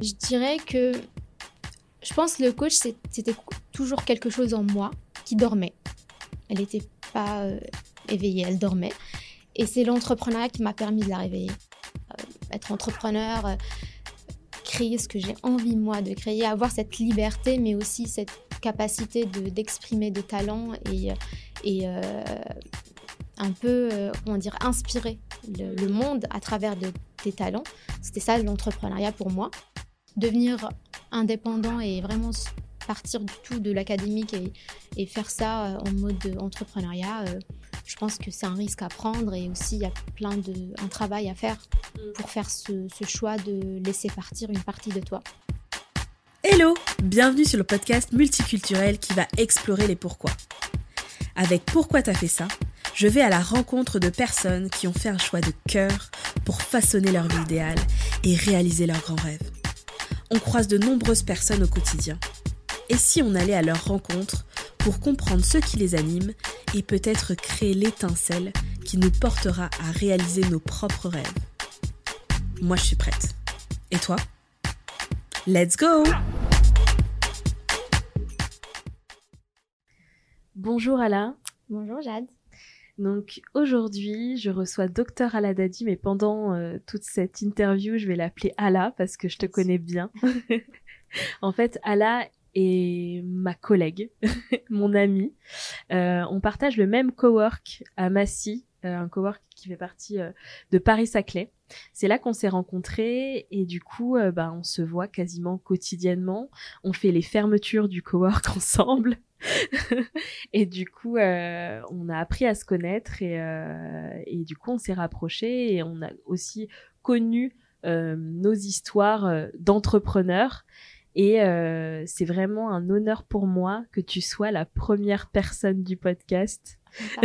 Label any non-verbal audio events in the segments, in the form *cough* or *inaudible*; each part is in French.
Je dirais que je pense que le coach, c'était toujours quelque chose en moi qui dormait. Elle n'était pas euh, éveillée, elle dormait. Et c'est l'entrepreneuriat qui m'a permis de la réveiller. Euh, être entrepreneur, euh, créer ce que j'ai envie moi de créer, avoir cette liberté, mais aussi cette capacité d'exprimer de, talents et, un peu, comment dire, inspirer le, monde à travers de, tes talents. C'était ça l'entrepreneuriat pour moi. Devenir indépendant et vraiment partir du tout de l'académique et, faire ça euh, en mode entrepreneuriat, euh, je pense que c'est un risque à prendre et aussi il y a plein de un travail à faire mm. pour faire ce, ce choix de laisser partir une partie de toi. Hello, bienvenue sur le podcast multiculturel qui va explorer les pourquoi. Avec Pourquoi t'as fait ça, je vais à la rencontre de personnes qui ont fait un choix de cœur pour façonner leur vie idéale et réaliser leurs grands rêves. On croise de nombreuses personnes au quotidien et si on allait à leur rencontre pour comprendre ce qui les anime et peut-être créer l'étincelle qui nous portera à réaliser nos propres rêves Moi, je suis prête. Et toi? Let's go Bonjour Ala. Bonjour Jade. Donc aujourd'hui, je reçois Docteur Aladadi, mais pendant euh, toute cette interview, je vais l'appeler Ala parce que je te connais bien. *laughs* en fait, Ala et ma collègue, *laughs* mon amie. Euh, on partage le même cowork à Massy, euh, un cowork qui fait partie euh, de Paris-Saclay. C'est là qu'on s'est rencontrés et du coup, bah, on se voit quasiment quotidiennement. On fait les fermetures du cowork *laughs* ensemble. *laughs* et du coup, on a appris à se connaître et, et du coup, on s'est rapprochés et on a aussi connu nos histoires d'entrepreneurs et euh, c'est vraiment un honneur pour moi que tu sois la première personne du podcast. *laughs*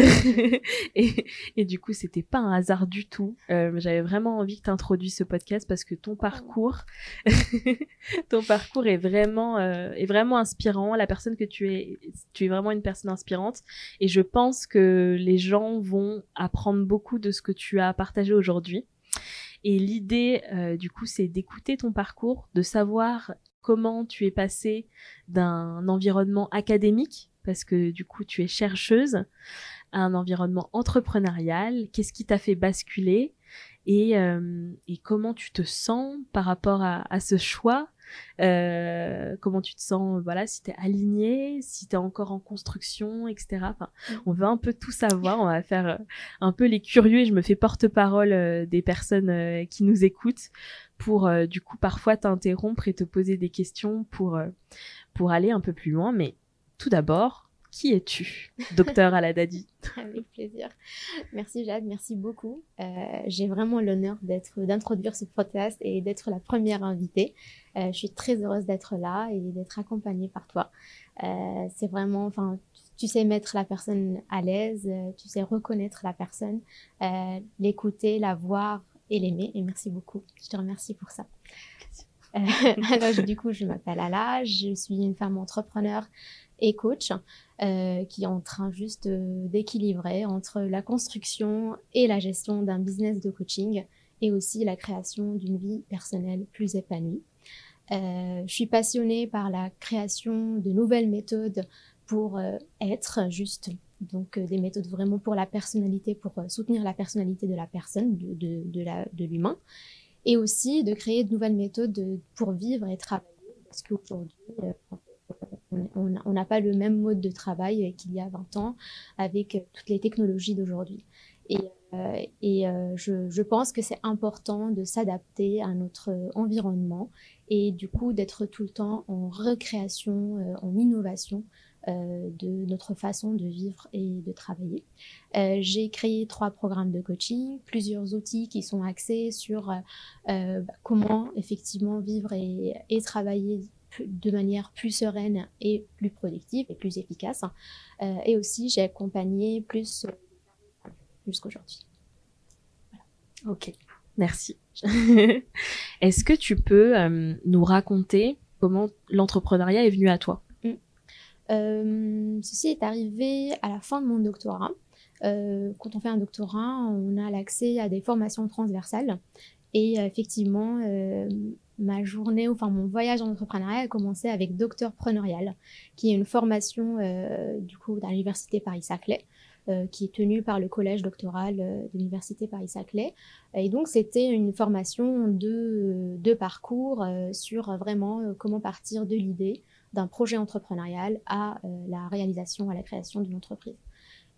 et, et, du coup, c'était pas un hasard du tout. Euh, J'avais vraiment envie que tu introduises ce podcast parce que ton parcours, *laughs* ton parcours est vraiment, euh, est vraiment inspirant. La personne que tu es, tu es vraiment une personne inspirante. Et je pense que les gens vont apprendre beaucoup de ce que tu as partagé aujourd'hui. Et l'idée, euh, du coup, c'est d'écouter ton parcours, de savoir comment tu es passé d'un environnement académique, parce que du coup tu es chercheuse, à un environnement entrepreneurial, qu'est-ce qui t'a fait basculer? Et, euh, et, comment tu te sens par rapport à, à ce choix? Euh, comment tu te sens, voilà, si t'es aligné, si t'es encore en construction, etc. Enfin, mm. on veut un peu tout savoir. On va faire euh, un peu les curieux et je me fais porte-parole euh, des personnes qui nous écoutent pour du coup parfois t'interrompre et te poser des questions pour pour aller un peu plus loin. Mais tout d'abord, qui es-tu, *laughs* docteur Aladadi Avec plaisir. Merci Jade, merci beaucoup. Euh, j'ai vraiment l'honneur d'introduire ce podcast et d'être la première invitée. Euh, je suis très heureuse d'être là et d'être accompagnée par toi. Euh, c'est vraiment, enfin, tu sais mettre la personne à l'aise, tu sais reconnaître la personne, l'écouter, la voir et l'aimer. Et merci beaucoup. Je te remercie pour ça. *laughs* alors, du coup, je m'appelle Ala, je suis une femme entrepreneur et coach euh, qui est en train juste d'équilibrer entre la construction et la gestion d'un business de coaching et aussi la création d'une vie personnelle plus épanouie. Euh, je suis passionnée par la création de nouvelles méthodes pour euh, être juste, donc des méthodes vraiment pour la personnalité, pour soutenir la personnalité de la personne, de, de, l'humain, et aussi de créer de nouvelles méthodes pour vivre et travailler, parce qu'aujourd'hui, on n'a pas le même mode de travail qu'il y a 20 ans avec toutes les technologies d'aujourd'hui. Et, euh, euh, je, pense que c'est important de s'adapter à notre environnement et du coup d'être tout le temps en recréation, euh, en innovation de notre façon de vivre et de travailler. J'ai créé trois programmes de coaching, plusieurs outils qui sont axés sur bah, comment effectivement vivre et, et travailler de manière plus sereine et plus productive et plus efficace. Euh, et aussi, j'ai accompagné plus, plus qu'aujourd'hui. Ok, merci. *laughs* Est-ce que tu peux euh, nous raconter comment l'entrepreneuriat est venu à toi? euh, Ceci est arrivé à la fin de mon doctorat. quand on fait un doctorat, on a l'accès à des formations transversales. Et effectivement, ma journée, enfin mon voyage en entrepreneuriat a commencé avec Docteur Preneurial, qui est une formation du coup à l'université Paris-Saclay. qui est tenue par le collège doctoral de l'université Paris-Saclay. Et donc, c'était une formation de, de parcours sur vraiment comment partir de l'idée d'un projet entrepreneurial à la réalisation, à la création d'une entreprise.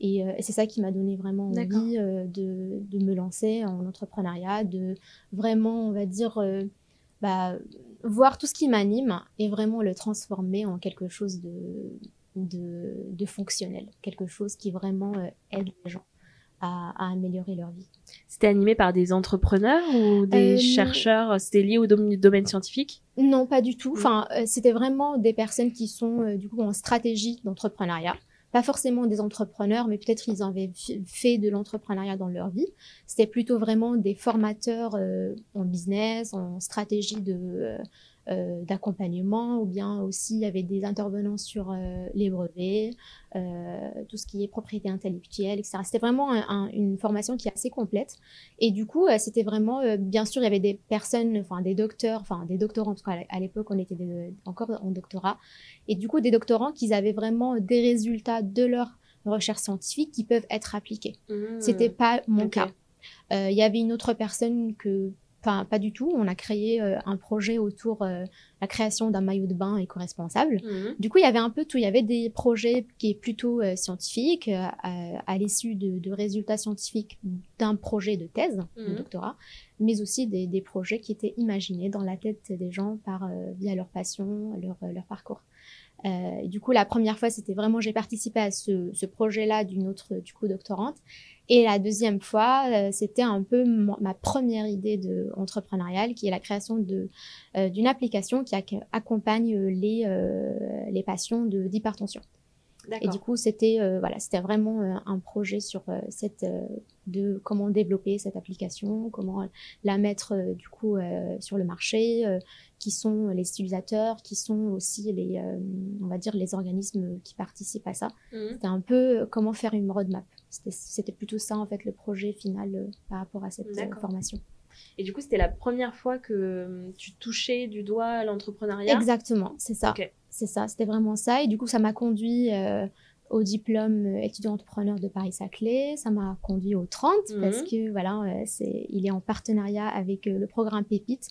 Euh, et, c'est ça qui m'a donné vraiment envie euh, de, de, me lancer en entrepreneuriat, de vraiment, on va dire, euh, bah, voir tout ce qui m'anime et vraiment le transformer en quelque chose de, de, de fonctionnel, quelque chose qui vraiment aide les gens. À, à, améliorer leur vie. C'était animé par des entrepreneurs ou des chercheurs C'était lié au domaine, scientifique? Non, pas du tout. Enfin, c'était vraiment des personnes qui sont du coup en stratégie d'entrepreneuriat pas forcément des entrepreneurs, mais peut-être ils avaient fait de l'entrepreneuriat dans leur vie. C'était plutôt vraiment des formateurs euh, en business, en stratégie de, euh, euh, d'accompagnement, ou bien aussi il y avait des intervenants sur euh, les brevets, euh, tout ce qui est propriété intellectuelle, etc. C'était vraiment une formation qui est assez complète. Et du coup, c'était vraiment, bien sûr, il y avait des personnes, enfin des docteurs, enfin des doctorants, en tout cas à l'époque on était encore en doctorat, et du coup des doctorants qui avaient vraiment des résultats de leur recherche scientifique qui peuvent être appliqués. Mmh. C'était pas mon cas. Il y avait une autre personne que Enfin, pas du tout. On a créé euh, un projet autour de euh, la création d'un maillot de bain éco-responsable. Mhm. Du coup, il y avait un peu tout. Il y avait des projets qui est plutôt euh, scientifiques, à, l'issue de, résultats scientifiques d'un projet de thèse, de mhm. doctorat, mais aussi des, projets qui étaient imaginés dans la tête des gens par via leur passion, leur, leur parcours. du coup, la première fois, c'était vraiment, j'ai participé à ce, ce projet-là d'une autre, du coup, doctorante. Et la deuxième fois, euh, c'était un peu ma première idée de entrepreneuriale, qui est la création de euh, d'une application qui accompagne les euh, les patients de d'hypertension. Et du coup, c'était voilà, c'était vraiment un projet sur cette de comment développer cette application, comment la mettre du coup sur le marché, qui sont les utilisateurs, qui sont aussi les on va dire les organismes qui participent à ça. Mmh. C'était un peu comment faire une roadmap. C'était plutôt ça, en fait, le projet final euh, par rapport à cette euh, formation. Et du coup, c'était la première fois que euh, tu touchais du doigt l'entrepreneuriat? Exactement, c'est ça. C'est ça, c'était vraiment ça. Et du coup, ça m'a conduit au diplôme étudiant entrepreneur de Paris-Saclay. Ça m'a conduit au 30 parce mhm. que, voilà, c'est il est en partenariat avec le programme Pépite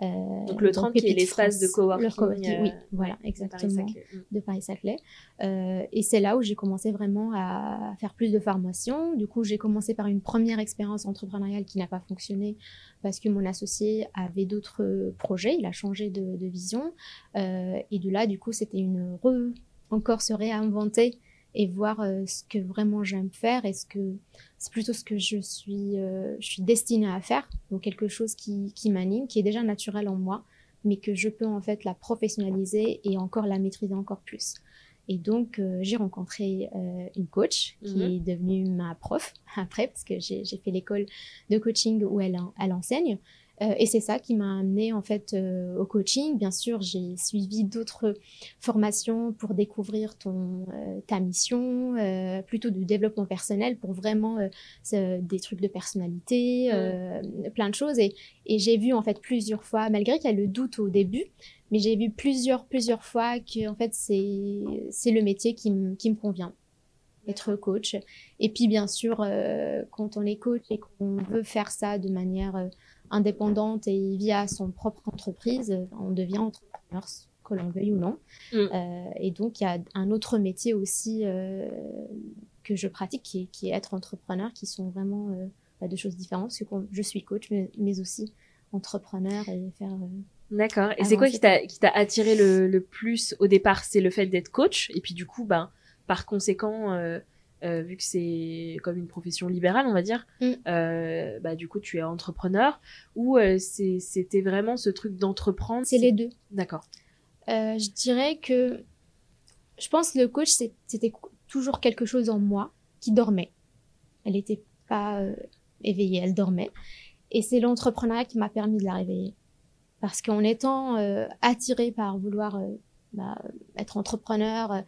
euh, donc le 30 qui est l'espace de coworking. Coworking, oui, euh, voilà, exactement, de Paris-Saclay. Euh, et c'est là où j'ai commencé vraiment à faire plus de formation. Du coup, j'ai commencé par une première expérience entrepreneuriale qui n'a pas fonctionné parce que mon associé avait d'autres projets, il a changé de, de vision. et de là, du coup, c'était une re... encore se réinventer et voir euh, ce que vraiment j'aime faire et ce que c'est plutôt ce que je suis euh, je suis destinée à faire. Donc quelque chose qui, qui m'anime qui est déjà naturel en moi mais que je peux en fait la professionnaliser et encore la maîtriser encore plus. Et donc euh, j'ai rencontré une coach qui mhm. est devenue ma prof *laughs* après parce que j'ai fait l'école de coaching où elle, elle enseigne euh, et c'est ça qui m'a amené en fait euh, au coaching. Bien sûr, j'ai suivi d'autres formations pour découvrir ton euh, ta mission, plutôt du développement personnel pour vraiment des trucs de personnalité, plein de choses. Et, et j'ai vu en fait plusieurs fois, malgré qu'il y a le doute au début, mais j'ai vu plusieurs plusieurs fois que en fait c'est c'est le métier qui me qui me convient être coach. Et puis bien sûr, quand on est coach et qu'on veut faire ça de manière indépendante et via son propre entreprise, on devient entrepreneur, que l'on veuille ou non. Mm. Euh, et donc, il y a un autre métier aussi euh, que je pratique qui est, être entrepreneur, qui sont vraiment euh, bah, deux choses différentes, parce que je suis coach, mais, aussi entrepreneur et faire... D'accord. Et c'est quoi qui t'a attiré le, plus au départ? C'est le fait d'être coach, et puis du coup, ben, par conséquent euh, vu que c'est comme une profession libérale, on va dire, mm. euh, bah, du coup, tu es entrepreneur, ou euh, c'était vraiment ce truc d'entreprendre? C'est les deux. D'accord. je dirais que je pense que le coach, c'était toujours quelque chose en moi qui dormait. Elle n'était pas éveillée, elle dormait. Et c'est l'entrepreneuriat qui m'a permis de la réveiller. Parce qu'en étant attirée par vouloir bah, être entrepreneur,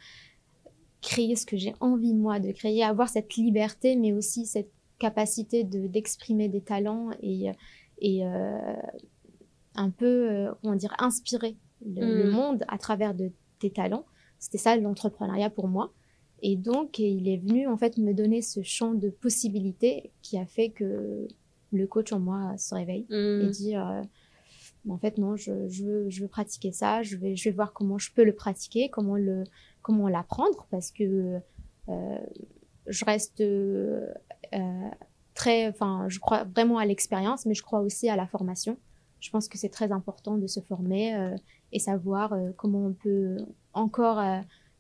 créer ce que j'ai envie moi de créer, avoir cette liberté, mais aussi cette capacité de d'exprimer des talents et et euh, un peu, comment dire, inspirer le, mm. monde à travers de tes talents. C'était ça l'entrepreneuriat pour moi. Et donc, il est venu en fait me donner ce champ de possibilités qui a fait que le coach en moi se réveille et mm. dit en fait non, je, veux, je veux pratiquer ça, je vais, je vais voir comment je peux le pratiquer, comment le, comment l'apprendre parce que euh, je reste euh, très, enfin, je crois vraiment à l'expérience, mais je crois aussi à la formation. Je pense que c'est très important de se former euh, et savoir comment on peut encore,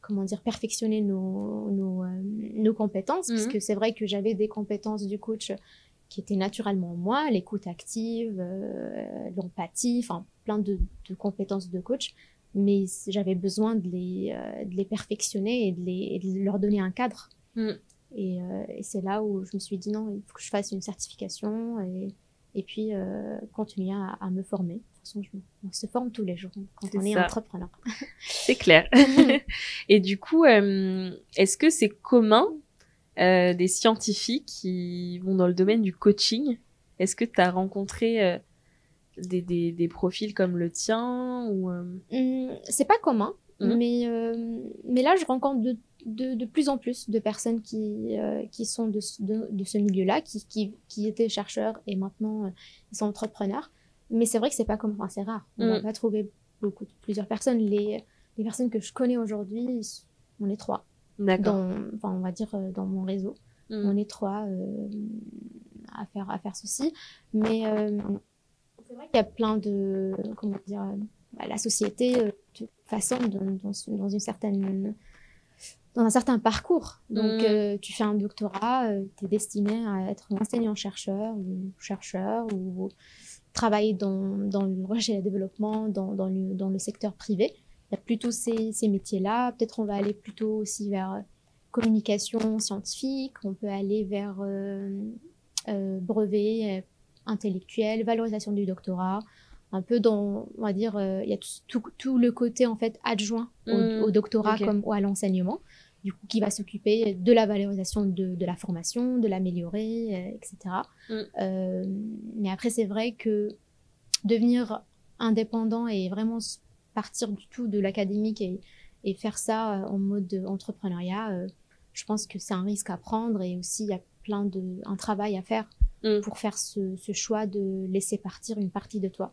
comment dire, perfectionner nos, nos, nos compétences, parce mhm. que c'est vrai que j'avais des compétences du coach qui étaient naturellement en moi, l'écoute active, l'empathie, enfin plein de, de, compétences de coach, mais j'avais besoin de les, euh, de les perfectionner et de, les, de, leur donner un cadre. Mm. Et, euh, et c'est là où je me suis dit non, il faut que je fasse une certification et, et puis euh, continuer à, à, me former. De toute façon, je, on se forme tous les jours quand on est entrepreneur. *laughs* c'est clair. *laughs* et du coup, est-ce que c'est commun des scientifiques qui vont dans le domaine du coaching? Est-ce que tu as rencontré des, des, des, profils comme le tien ou euh? mmh, C'est pas commun, mmh. mais, euh, mais là, je rencontre de, de, de, plus en plus de personnes qui, euh, qui sont de, de, ce milieu-là, qui, qui, qui, étaient chercheurs et maintenant ils sont entrepreneurs. Mais c'est vrai que c'est pas commun, enfin, c'est rare. On va mmh. pas trouver beaucoup, plusieurs personnes. Les, les personnes que je connais aujourd'hui, on est trois. D'accord. Enfin, on va dire dans mon réseau. On est trois à, faire, à faire ceci. Mais c'est vrai qu'il y a plein de. Comment dire euh, bah, La société euh, te façonne dans, dans, une certaine. Dans un certain parcours. Donc, mm. euh, tu fais un doctorat, tu es destiné à être enseignant-chercheur ou chercheur ou travailler dans, dans le recherche et le développement, dans, dans, le, dans le secteur privé. Il y a plutôt ces, ces métiers-là. Peut-être on va aller plutôt aussi vers communication scientifique, on peut aller vers brevet, intellectuelle, valorisation du doctorat, un peu dans, on va dire, euh, il y a tout, tout, le côté en fait adjoint au, mmh, doctorat comme ou à l'enseignement, du coup qui va s'occuper de la valorisation de, de la formation, de l'améliorer, euh, etc. Mmh. Euh, mais après c'est vrai que devenir indépendant et vraiment partir du tout de l'académique et, et, faire ça en mode entrepreneuriat, je pense que c'est un risque à prendre et aussi il y a plein de un travail à faire Mm. pour faire ce, ce, choix de laisser partir une partie de toi.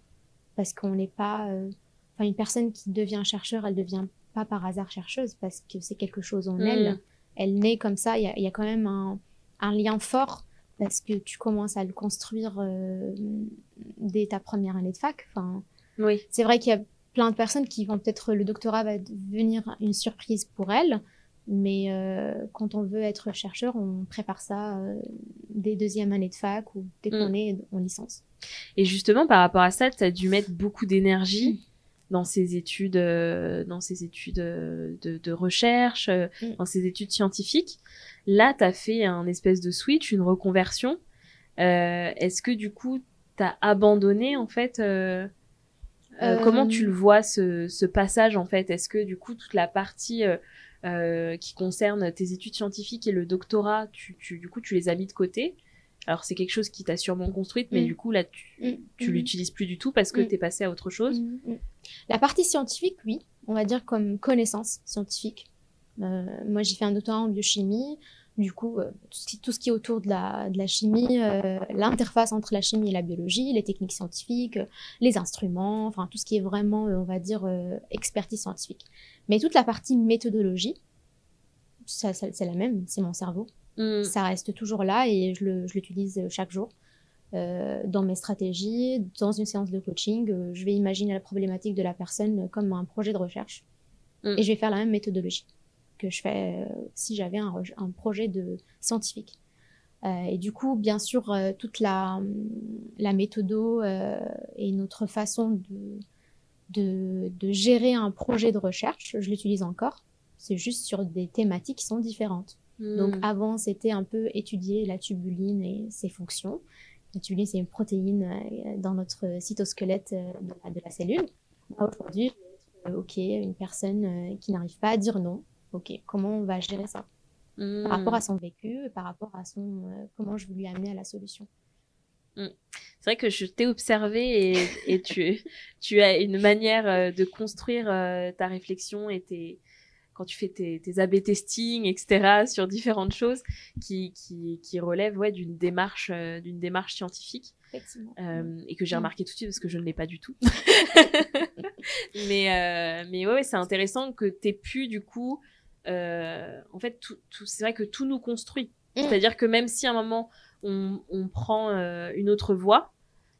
Parce qu'on n'est pas... Euh, enfin, une personne qui devient chercheur, elle devient pas par hasard chercheuse, parce que c'est quelque chose en mm. elle. Elle naît comme ça, il y a, y a, quand même un, un, lien fort, parce que tu commences à le construire euh, dès ta première année de fac. Enfin, oui. C'est vrai qu'il y a plein de personnes qui vont peut-être... Le doctorat va devenir une surprise pour elles, mais euh, quand on veut être chercheur, on prépare ça euh, dès deuxième année de fac ou dès qu'on mm. est en licence. Et justement, par rapport à ça, tu as dû mettre beaucoup d'énergie mm. dans ces études, euh, dans ces études de, de recherche, mm. dans ces études scientifiques. Là, tu as fait un espèce de switch, une reconversion. Est-ce que du coup, tu as abandonné en fait Comment tu le vois ce, ce passage en fait? Est-ce que du coup toute la partie euh, qui concerne tes études scientifiques et le doctorat, tu, tu, du coup, tu les as mis de côté. Alors, c'est quelque chose qui t'a sûrement construite, mais mm. du coup, là, tu, mm. tu mm. l'utilises plus du tout parce que tu es passé à autre chose. La partie scientifique, oui, on va dire comme connaissance scientifique. Euh, moi, j'ai fait un doctorat en biochimie. Du coup, euh, tout, ce qui, est autour de la, de la chimie, euh, l'interface entre la chimie et la biologie, les techniques scientifiques, les instruments, enfin tout ce qui est vraiment, on va dire, expertise scientifique. Mais toute la partie méthodologie, ça, c'est la même, c'est mon cerveau. Mm. Ça reste toujours là et je l'utilise chaque jour. Euh, dans mes stratégies, dans une séance de coaching, euh, je vais imaginer la problématique de la personne comme un projet de recherche. Mm. Et je vais faire la même méthodologie que je fais euh, si j'avais un, un, projet de scientifique. et du coup, bien sûr, toute la, la méthodo et notre façon de, de, gérer un projet de recherche, je l'utilise encore. C'est juste sur des thématiques qui sont différentes. Hmm. Donc avant, c'était un peu étudier la tubuline et ses fonctions. La tubuline, c'est une protéine euh, dans notre cytosquelette euh, de la, de la cellule. Aujourd'hui, euh, ok, une personne qui n'arrive pas à dire non. Ok, comment on va gérer ça? Par rapport à hmm. son vécu, par rapport à son comment je veux lui amener à la solution. Mm. C'est vrai que je t'ai observé et, et tu, *laughs* tu as une manière euh, de construire euh, ta réflexion et tes, quand tu fais tes, tes AB testing, etc., sur différentes choses qui, qui, qui relèvent ouais, d'une démarche, euh, d'une démarche scientifique. Euh, et que j'ai mm. remarqué tout de suite parce que je ne l'ai pas du tout. *laughs* mais euh, mais ouais, ouais c'est intéressant que tu aies pu, du coup, euh, en fait, tout, tout c'est vrai que tout nous construit. Mm. C'est-à-dire que même si à un moment on, on prend euh, une autre voie,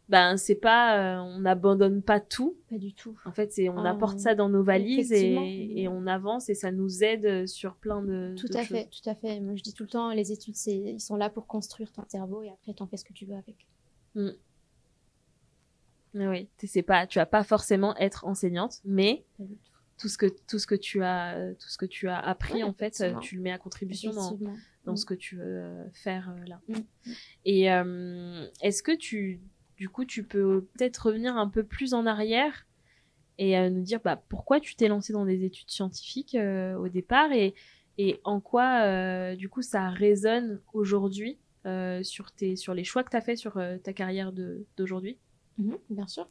ben c'est pas, euh, on n'abandonne pas tout. Pas du tout. En fait, c'est on ah, apporte ça dans nos valises et, et, on avance et ça nous aide sur plein de. Tout à fait, tout à fait. Moi, je dis tout le temps, les études, c'est, ils sont là pour construire ton cerveau et après, t'en fais ce que tu veux avec. Mm. Oui, sais pas, tu vas pas forcément être enseignante, mais tout ce que tout ce que tu as tout ce que tu as appris en fait, tu le mets à contribution dans, dans ce mm. que tu veux euh, faire euh, là. Mm. Et euh, est-ce que tu du coup tu peux peut-être revenir un peu plus en arrière et nous dire bah pourquoi tu t'es lancé dans des études scientifiques au départ et et en quoi du coup ça résonne aujourd'hui sur tes sur les choix que tu as fait sur ta carrière d'aujourd'hui? Mhm, bien sûr.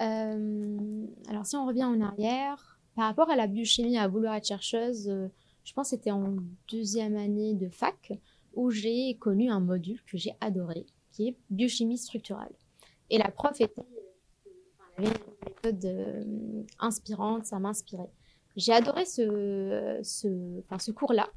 Euh, alors, si on revient en arrière, par rapport à la biochimie, à vouloir être chercheuse, euh, je pense que c'était en deuxième année de fac où j'ai connu un module que j'ai adoré, qui est biochimie structurale. Et la prof était, avait une méthode euh, inspirante, ça m'inspirait. J'ai adoré ce, ce, enfin, ce cours-là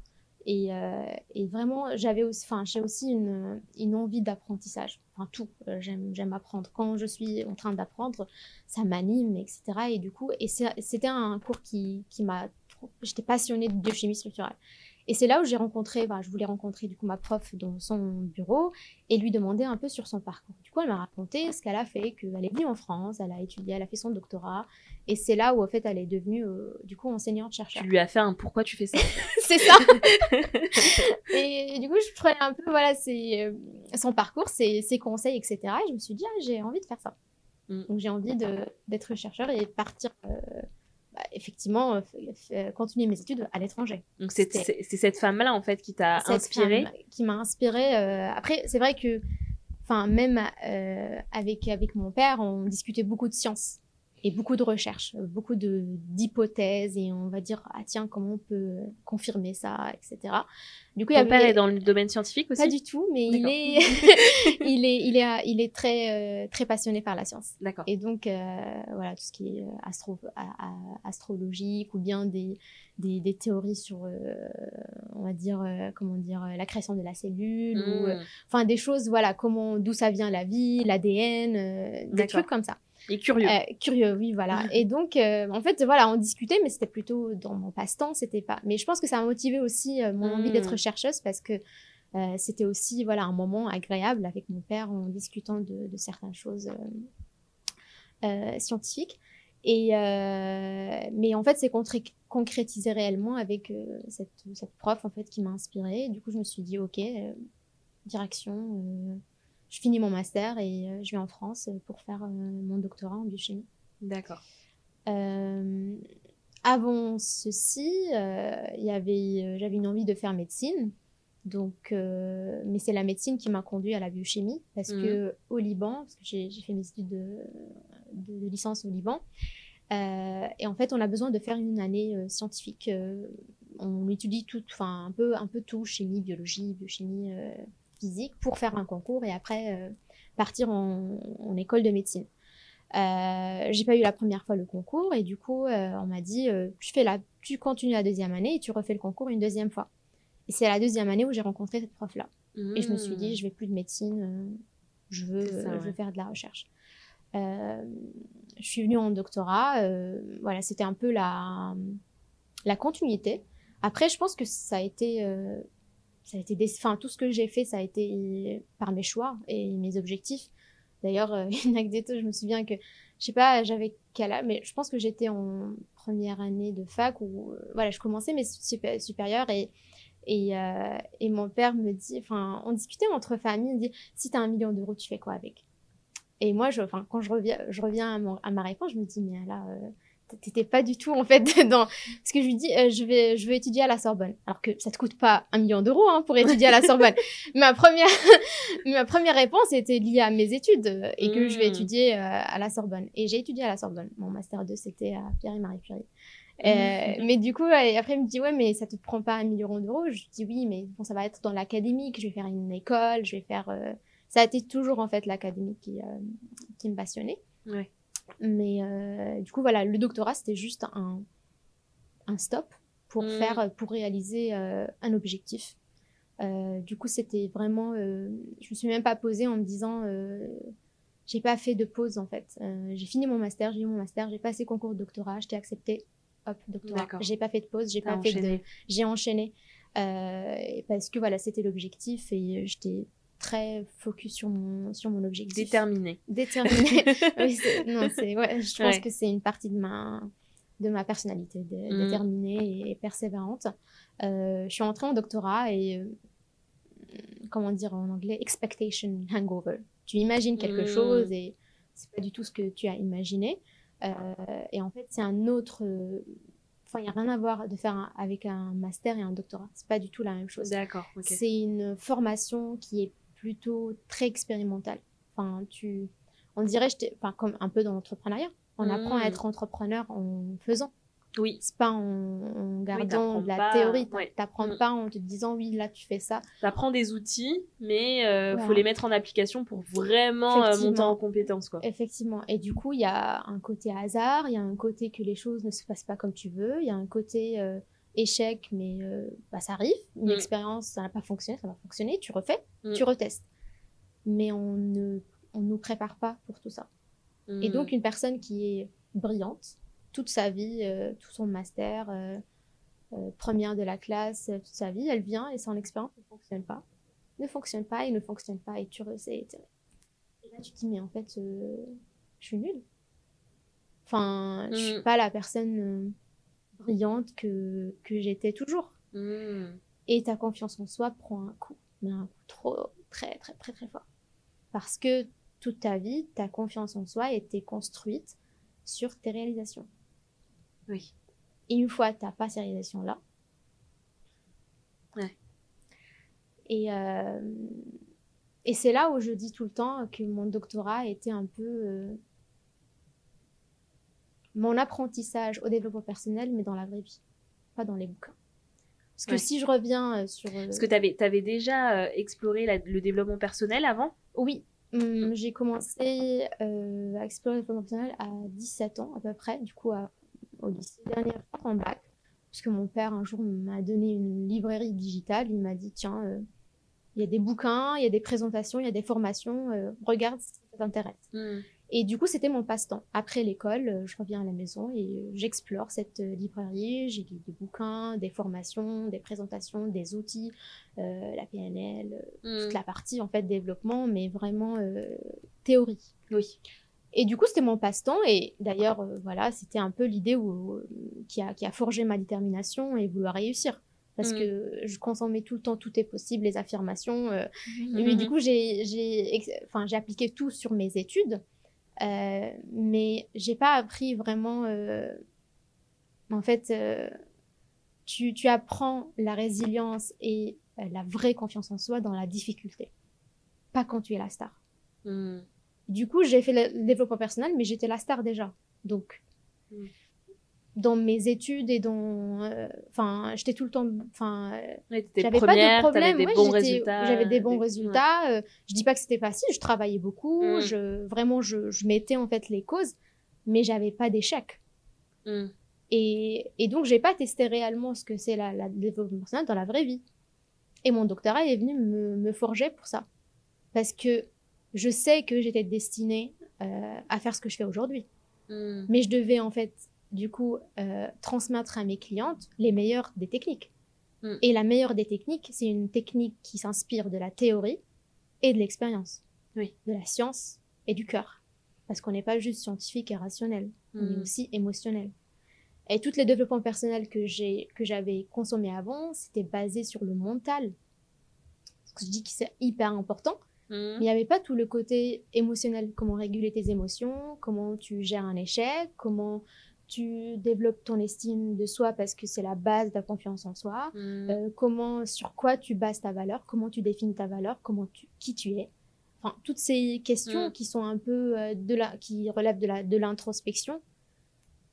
euh, et, vraiment, j'avais aussi, enfin, j'ai aussi une, une envie d'apprentissage. Tout. Euh, j'aime apprendre. Quand je suis en train d'apprendre, ça m'anime, etc. Et du coup, et c'était un cours qui, qui m'a, j'étais passionnée de biochimie structurelle. Et c'est là où j'ai rencontré, je voulais rencontrer du coup ma prof dans son bureau et lui demander un peu sur son parcours. Du coup, elle m'a raconté ce qu'elle a fait, qu'elle est venue en France, elle a étudié, elle a fait son doctorat. Et c'est là où, en fait, elle est devenue, euh, du coup, enseignante-chercheur. Tu lui as fait un pourquoi tu fais ça? *laughs* C'est ça *laughs* Et du coup, je prenais un peu, voilà, euh, son parcours, ses, ses, conseils, etc. Et je me suis dit, ah, j'ai envie de faire ça. Mm. Donc, j'ai envie d'être chercheur et partir euh, effectivement euh, euh, continuer mes études à l'étranger. Donc c'est cette femme-là en fait qui t'a inspiré Qui m'a inspiré. Euh, après, c'est vrai que, enfin même avec avec mon père, on discutait beaucoup de sciences et beaucoup de recherches, beaucoup de d'hypothèses et on va dire ah tiens comment on peut confirmer ça, etc. Du coup, Ton père est dans le domaine scientifique aussi? Pas du tout, mais il est *laughs* *laughs* il est il est il est très euh, très passionné par la science. D'accord. Et donc euh, voilà tout ce qui est euh, astro astrologique ou bien des des, des théories sur on va dire comment dire la création de la cellule ou hmm. enfin des choses voilà comment d'où ça vient la vie, l'ADN, des trucs comme ça. Et curieux. Euh, curieux, oui, voilà. *laughs* et donc, euh, en fait, voilà, on discutait, mais c'était plutôt dans mon passe-temps, c'était pas. Mais je pense que ça a motivé aussi euh, mon envie d'être hmm. chercheuse parce que c'était aussi, voilà, un moment agréable avec mon père en discutant de, de certaines choses scientifiques. Et mais en fait, c'est concrétisé réellement avec cette, cette, prof en fait qui m'a inspirée. Du coup, je me suis dit, ok, direction je finis mon master et euh, je vais en France pour faire euh, mon doctorat en biochimie. D'accord. Euh, avant ceci, avait, j'avais une envie de faire médecine. Donc, mais c'est la médecine qui m'a conduit à la biochimie parce mmh. que au Liban, parce que j'ai fait mes études de, de, licence au Liban, et en fait, on a besoin de faire une année scientifique. on étudie tout, enfin un peu, un peu tout, chimie, biologie, biochimie, physique pour faire un concours et après euh, partir en, école de médecine. Euh, j'ai pas eu la première fois le concours et du coup euh, on m'a dit tu fais la tu continues la deuxième année et tu refais le concours une deuxième fois. Et c'est la deuxième année où j'ai rencontré cette prof là et je me suis dit mmh. je vais plus de médecine je veux je veux faire de la recherche. Je suis venue en doctorat voilà c'était un peu la la continuité. Après je pense que ça a été ça a été des... tout ce que j'ai fait, ça a été par mes choix et mes objectifs. D'ailleurs, euh, *laughs* je me souviens que, je sais pas, j'avais quel âge, mais je pense que j'étais en première année de fac où, euh, voilà, je commençais mes supérieurs et, et, euh, et mon père me dit, enfin, on discutait entre familles, il dit, si t'as un million d'euros, tu fais quoi avec? Et moi, je, quand je reviens, je reviens à, à, ma réponse, je me dis, mais là, t'étais pas du tout en fait *laughs* dans ce que je lui dis euh, je vais je veux étudier à la Sorbonne. Alors que ça te coûte pas un million d'euros hein, pour étudier à la Sorbonne. *laughs* Ma première *laughs* ma première réponse était liée à mes études et que je vais Mm. étudier euh, à la Sorbonne. Et j'ai étudié à la Sorbonne. Mon master 2 c'était à Pierre et Marie Curie. Euh, Mhm. mais du coup après il me dit ouais mais ça te prend pas un million d'euros? Je dis oui mais bon ça va être dans l'académique. Je vais faire une école. Je vais faire euh, ça a été toujours en fait l'académique qui euh, qui me passionnait. Ouais. Mais euh, du coup, voilà, le doctorat, c'était juste un, un stop pour Mm. faire, pour réaliser euh, un objectif. Euh, du coup, c'était vraiment, je me suis même pas posée en me disant, j'ai pas fait de pause en fait. J'ai fini mon master, j'ai eu mon master, j'ai passé concours de doctorat, j'étais acceptée, hop, doctorat. J'ai pas fait de pause, j'ai pas fait de, enchaîné. j'ai enchaîné parce que voilà, c'était l'objectif et j'étais très focus sur mon sur mon objectif Déterminé. déterminée. *laughs* *laughs* oui, non, c'est, ouais, je pense Ouais. que c'est une partie de ma, de ma personnalité, Mm. déterminée et persévérante. Euh, je suis entrée en doctorat et, euh, comment dire en anglais, expectation hangover. Tu imagines quelque Mm. chose et c'est pas du tout ce que tu as imaginé. Euh, et en fait, c'est un autre. Enfin, il n'y a rien à voir de faire un- avec un master et un doctorat. C'est pas du tout la même chose. D'accord. C'est une formation qui est plutôt très expérimentale. Enfin, tu, on dirait, enfin, comme un peu dans l'entrepreneuriat. On Mm. apprend à être entrepreneur en faisant. Oui. C'est pas en, en gardant t'apprends de la pas- théorie. ouais. T'apprends Mm. pas en te disant oui, là tu fais ça. T'apprends des outils, mais euh, faut les mettre en application pour vraiment euh, monter en compétence, quoi. Effectivement. Et du coup, il y a un côté hasard, il y a un côté que les choses ne se passent pas comme tu veux, il y a un côté euh, échec, mais euh, bah, ça arrive. Une Mm. expérience, ça n'a pas fonctionné, ça va fonctionner, tu refais, Mm. tu retestes. Mais on ne on nous prépare pas pour tout ça. Et Mm. donc, une personne qui est brillante, toute sa vie, euh, tout son master, euh, première de la classe, toute sa vie, elle vient et son expérience ne fonctionne pas. Ne fonctionne pas et ne fonctionne pas et tu resais. Et, et là, tu te dis, mais en fait, je suis nulle. Enfin, je suis Mm. pas la personne brillante que, que j'étais toujours. Mm. Et ta confiance en soi prend un coup, mais un coup trop, très, très, très, très fort. Parce que toute ta vie, ta confiance en soi était construite sur tes réalisations. Oui. Et une fois que tu n'as pas ces réalisations-là, Ouais. et, euh, et c'est là où je dis tout le temps que mon doctorat était un peu euh, mon apprentissage au développement personnel, mais dans la vraie vie, pas dans les bouquins. Parce que Ouais. si je reviens euh, sur... euh, Parce que t'avais avais déjà euh, exploré la- le développement personnel avant? Oui, hum, j'ai commencé euh, à explorer le développement personnel à 17 ans à peu près, du coup à- au lycée, dernière fois en bac, parce que mon père un jour m'a donné une librairie digitale, il m'a dit tiens, euh, il y a des bouquins, il y a des présentations, il y a des formations, euh, regarde si ça t'intéresse. Mm. Et du coup, c'était mon passe-temps. Après l'école, euh, je reviens à la maison et euh, j'explore cette euh, librairie. J'ai des bouquins, des formations, des présentations, des outils, euh, la PNL, Mm. toute la partie en fait développement, mais vraiment euh, théorie. Oui. Et du coup, c'était mon passe-temps. Et d'ailleurs, euh, voilà, c'était un peu l'idée qui, a, qui a forgé ma détermination et vouloir réussir. Parce Mm. que je consommais tout le temps, tout est possible, les affirmations. Mm. mais du coup, ex- enfin, j'ai appliqué tout sur mes études, euh, mais j'ai pas appris vraiment. euh, En fait, euh, tu, tu apprends la résilience et la vraie confiance en soi dans la difficulté, pas quand tu es la star. Mm. Du coup, j'ai fait le développement personnel, mais j'étais la star déjà. Donc, Mm. Dans mes études et dans, euh, enfin, j'étais tout le temps, enfin. euh, Ouais, j'avais pas de problème, des ouais, bons résultats. J'avais des bons des- résultats. euh, je dis pas que c'était facile, je travaillais beaucoup, Mm. je, vraiment, je, je mettais en fait les causes, mais j'avais pas d'échec. Mm. Et, et donc, j'ai pas testé réellement ce que c'est la, développement personnel dans la vraie vie. Et mon doctorat est venu me, me forger pour ça. Parce que je sais que j'étais destinée euh, à faire ce que je fais aujourd'hui. Mm. Mais je devais en fait, du coup, euh, transmettre à mes clientes les meilleures des techniques. Mm. Et la meilleure des techniques, c'est une technique qui s'inspire de la théorie et de l'expérience. Oui. De la science et du cœur. Parce qu'on n'est pas juste scientifique et rationnel, on est Mm. aussi émotionnel. Et tous les développements personnels que j'ai que j'avais consommés avant, c'était basé sur le mental. Parce que je dis que c'est hyper important. Mm. Mais il n'y avait pas tout le côté émotionnel, comment réguler tes émotions, comment tu gères un échec, comment tu développes ton estime de soi parce que c'est la base de la confiance en soi. Mm. Euh, comment, sur quoi tu bases ta valeur, comment tu définis ta valeur, comment tu, qui tu es. Enfin, toutes ces questions Mm. qui sont un peu euh, de la, qui relèvent de la, de l'introspection.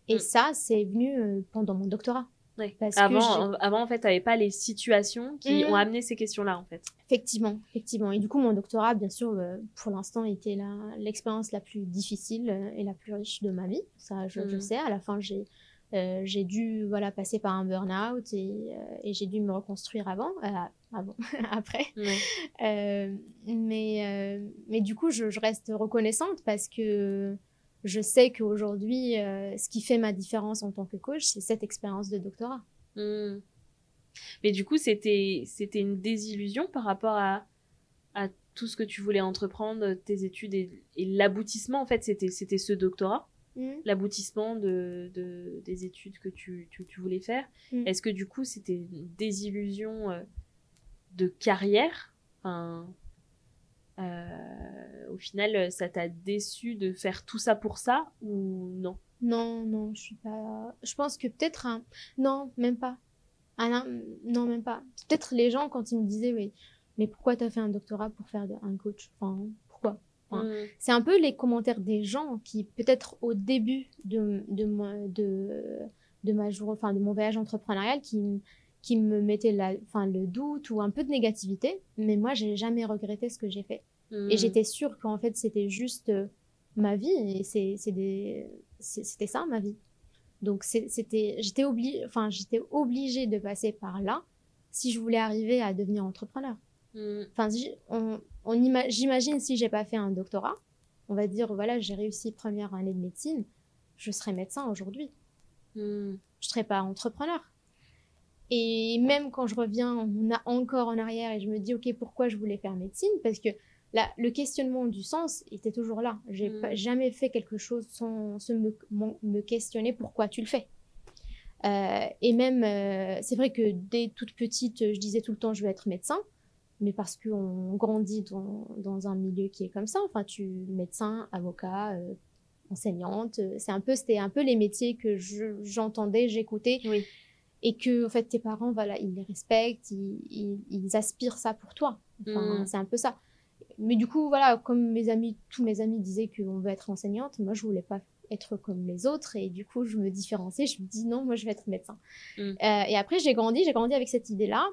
Et Mm. ça, c'est venu euh, pendant mon doctorat. Ouais. Parce que Avant, avant, en fait, t'avais pas les situations qui Mm. ont amené ces questions-là, en fait. Effectivement, effectivement. Et du coup, mon doctorat, bien sûr, euh, pour l'instant, était l'expérience la plus difficile euh, et la plus riche de ma vie. Ça, je, je Mhm. sais. À la fin, j'ai euh, j'ai dû voilà passer par un burn-out et, euh, et j'ai dû me reconstruire avant, euh, avant, *laughs* après. Ouais. Mais, mais du coup, je, je reste reconnaissante parce que je sais qu'aujourd'hui, euh, ce qui fait ma différence en tant que coach, c'est cette expérience de doctorat. Mm. Mais du coup, c'était c'était une désillusion par rapport à, à tout ce que tu voulais entreprendre, tes études et, et l'aboutissement, en fait, c'était c'était ce doctorat, l'aboutissement de, de, des études que tu, tu, tu voulais faire. Mm. Est-ce que du coup, c'était une désillusion euh, de carrière? Enfin, euh, Au final, ça t'a déçu de faire tout ça pour ça ou non? Non, non, je suis pas. Je pense que peut-être un. Non, même pas. Ah non, non, même pas. Peut-être les gens, quand ils me disaient, oui, mais pourquoi t'as fait un doctorat pour faire un coach? Enfin, pourquoi? Ouais. Mm. C'est un peu les commentaires des gens qui, peut-être au début de, de, de, de, ma jour, enfin, de mon voyage entrepreneurial, qui, qui me mettaient la, enfin, le doute ou un peu de négativité. Mais moi, j'ai jamais regretté ce que j'ai fait. Et j'étais sûre qu'en fait, c'était juste euh, ma vie et c'est, c'est des... c'est- c'était ça ma vie. Donc c'est- c'était, j'étais j'étais obligée de passer par là si je voulais arriver à devenir entrepreneur. Mm. Enfin, si- on, on ima- j'imagine si j'ai pas fait un doctorat, on va dire voilà, j'ai réussi première année de médecine, je serais médecin aujourd'hui. Mm. Je serais pas entrepreneur. Et même quand je reviens on a encore en arrière et je me dis ok pourquoi je voulais faire médecine? Parce que là, le questionnement du sens était toujours là. J'ai Mm. pas jamais fait quelque chose sans, sans me, questionner pourquoi tu le fais? Euh, et même, euh, c'est vrai que dès toute petite, je disais tout le temps je veux être médecin, mais parce qu'on grandit dans, dans un milieu qui est comme ça. Enfin, tu médecin, avocat, euh, enseignante, c'est un peu, c'était un peu les métiers que je- j'entendais, j'écoutais Oui. Et que en fait tes parents voilà ils les respectent ils, ils, ils aspirent ça pour toi. Enfin Mm. c'est un peu ça. Mais du coup voilà comme mes amis tous mes amis disaient qu'on veut être enseignante moi je voulais pas être comme les autres et du coup je me différenciais je me dis non moi je vais être médecin. Mm. Euh, et après j'ai grandi j'ai grandi avec cette idée là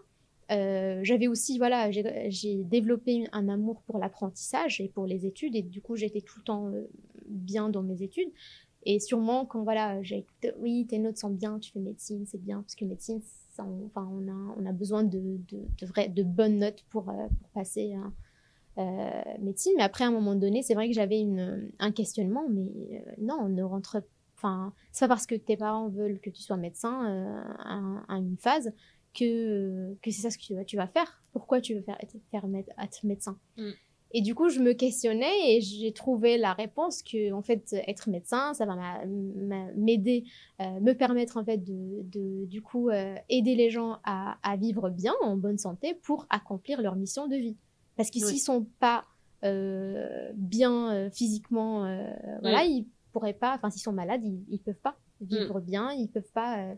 j'avais aussi voilà j'ai j'ai développé un amour pour l'apprentissage et pour les études et du coup j'étais tout le temps euh, bien dans mes études et sûrement, quand voilà, j'ai oui, tes notes sont bien, tu fais médecine, c'est bien, parce que médecine, on, enfin, on, a, on a besoin de, de, de, de bonnes notes pour, euh, pour passer hein, euh, médecine. Mais après, à un moment donné, c'est vrai que j'avais un questionnement, mais euh, non, on ne rentre Enfin, c'est pas parce que tes parents veulent que tu sois médecin euh, à, une phase que, que c'est ça ce que tu vas, tu vas faire. Pourquoi tu veux faire, être, faire être médecin? Mm. Et du coup, je me questionnais et j'ai trouvé la réponse que, en fait, être médecin, ça va m'aider, euh, me permettre, en fait, de, de du coup, euh, aider les gens à, à, vivre bien, en bonne santé, pour accomplir leur mission de vie. Parce que Oui. s'ils sont pas euh, bien physiquement, voilà, ils pourraient pas, enfin, s'ils sont malades, ils, ils peuvent pas vivre bien, ils peuvent pas